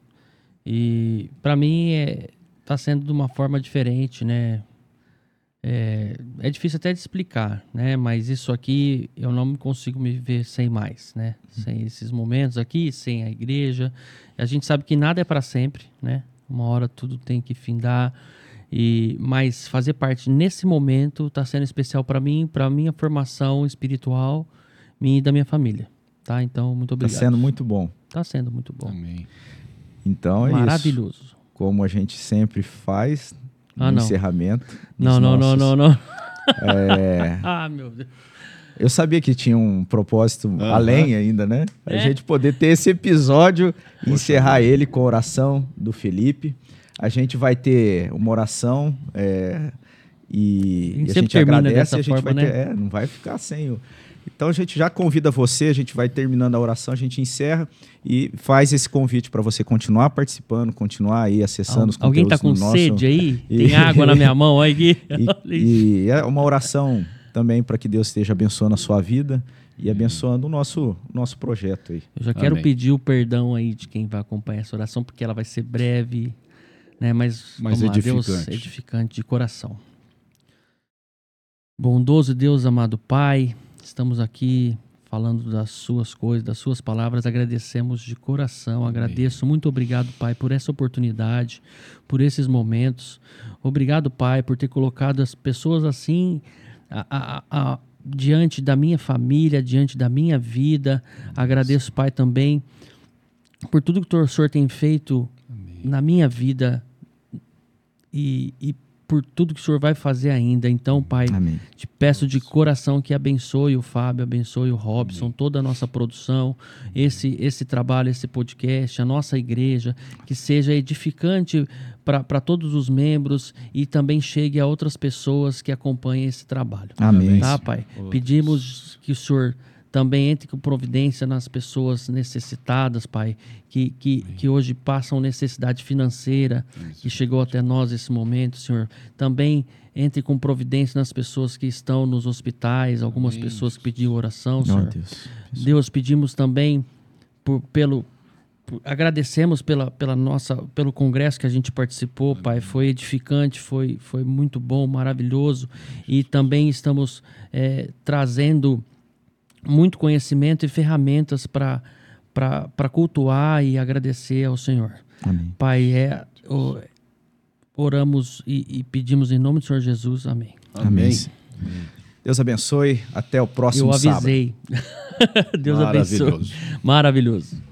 E para mim é tá sendo de uma forma diferente, né? É, é difícil até de explicar, né? Mas isso aqui eu não consigo me ver sem mais, né? Uhum. Sem esses momentos aqui, sem a igreja. A gente sabe que nada é para sempre, né? Uma hora tudo tem que findar. E mas fazer parte nesse momento está sendo especial para mim, para minha formação espiritual minha e da minha família. Tá? Então, muito tá obrigado. Está sendo muito bom. Está sendo muito bom. Amém. Então é Maravilhoso. Isso. Como a gente sempre faz no ah, encerramento. Não, não, nossos, não, não, não. É... ah, meu Deus. Eu sabia que tinha um propósito uhum. além ainda, né? É? A gente poder ter esse episódio e encerrar ele com a oração do Felipe. A gente vai ter uma oração é, e, a gente, e a gente agradece. a gente forma, vai ter, né? é, não vai ficar sem o então a gente já convida você, a gente vai terminando a oração, a gente encerra e faz esse convite para você continuar participando, continuar aí acessando Al os Alguém está com sede aí? Tem água na minha mão aí? e, e é uma oração também para que Deus esteja abençoando a sua vida e abençoando o nosso, nosso projeto aí. Eu já quero Amém. pedir o perdão aí de quem vai acompanhar essa oração, porque ela vai ser breve, né? Mas, Mas edificante. Deus edificante de coração. Bondoso Deus, amado Pai, Estamos aqui falando das suas coisas, das suas palavras. Agradecemos de coração. Agradeço. Muito obrigado, Pai, por essa oportunidade, por esses momentos. Obrigado, Pai, por ter colocado as pessoas assim a, a, a, diante da minha família, diante da minha vida. Agradeço, Pai, também por tudo que o Senhor tem feito Amém. na minha vida e, e por tudo que o Senhor vai fazer ainda. Então, Pai, Amém. te peço de coração que abençoe o Fábio, abençoe o Robson, Amém. toda a nossa produção, esse, esse trabalho, esse podcast, a nossa igreja, que seja edificante para todos os membros e também chegue a outras pessoas que acompanhem esse trabalho. Amém. Tá, Pai? Pedimos que o Senhor também entre com providência nas pessoas necessitadas, Pai, que, que, que hoje passam necessidade financeira, Isso. que chegou até nós esse momento, Senhor. Também entre com providência nas pessoas que estão nos hospitais, algumas Amém. pessoas que pediram oração, Senhor. Deus. Deus, pedimos também por, pelo, agradecemos pela, pela nossa, pelo congresso que a gente participou, Pai. Foi edificante, foi, foi muito bom, maravilhoso. E também estamos é, trazendo muito conhecimento e ferramentas para cultuar e agradecer ao Senhor. Amém. Pai, é, o, oramos e, e, pedimos em nome do Senhor Jesus. Amém. Amém. Amém. Deus abençoe. Até o próximo sábado. Eu avisei. Deus Maravilhoso. abençoe. Maravilhoso.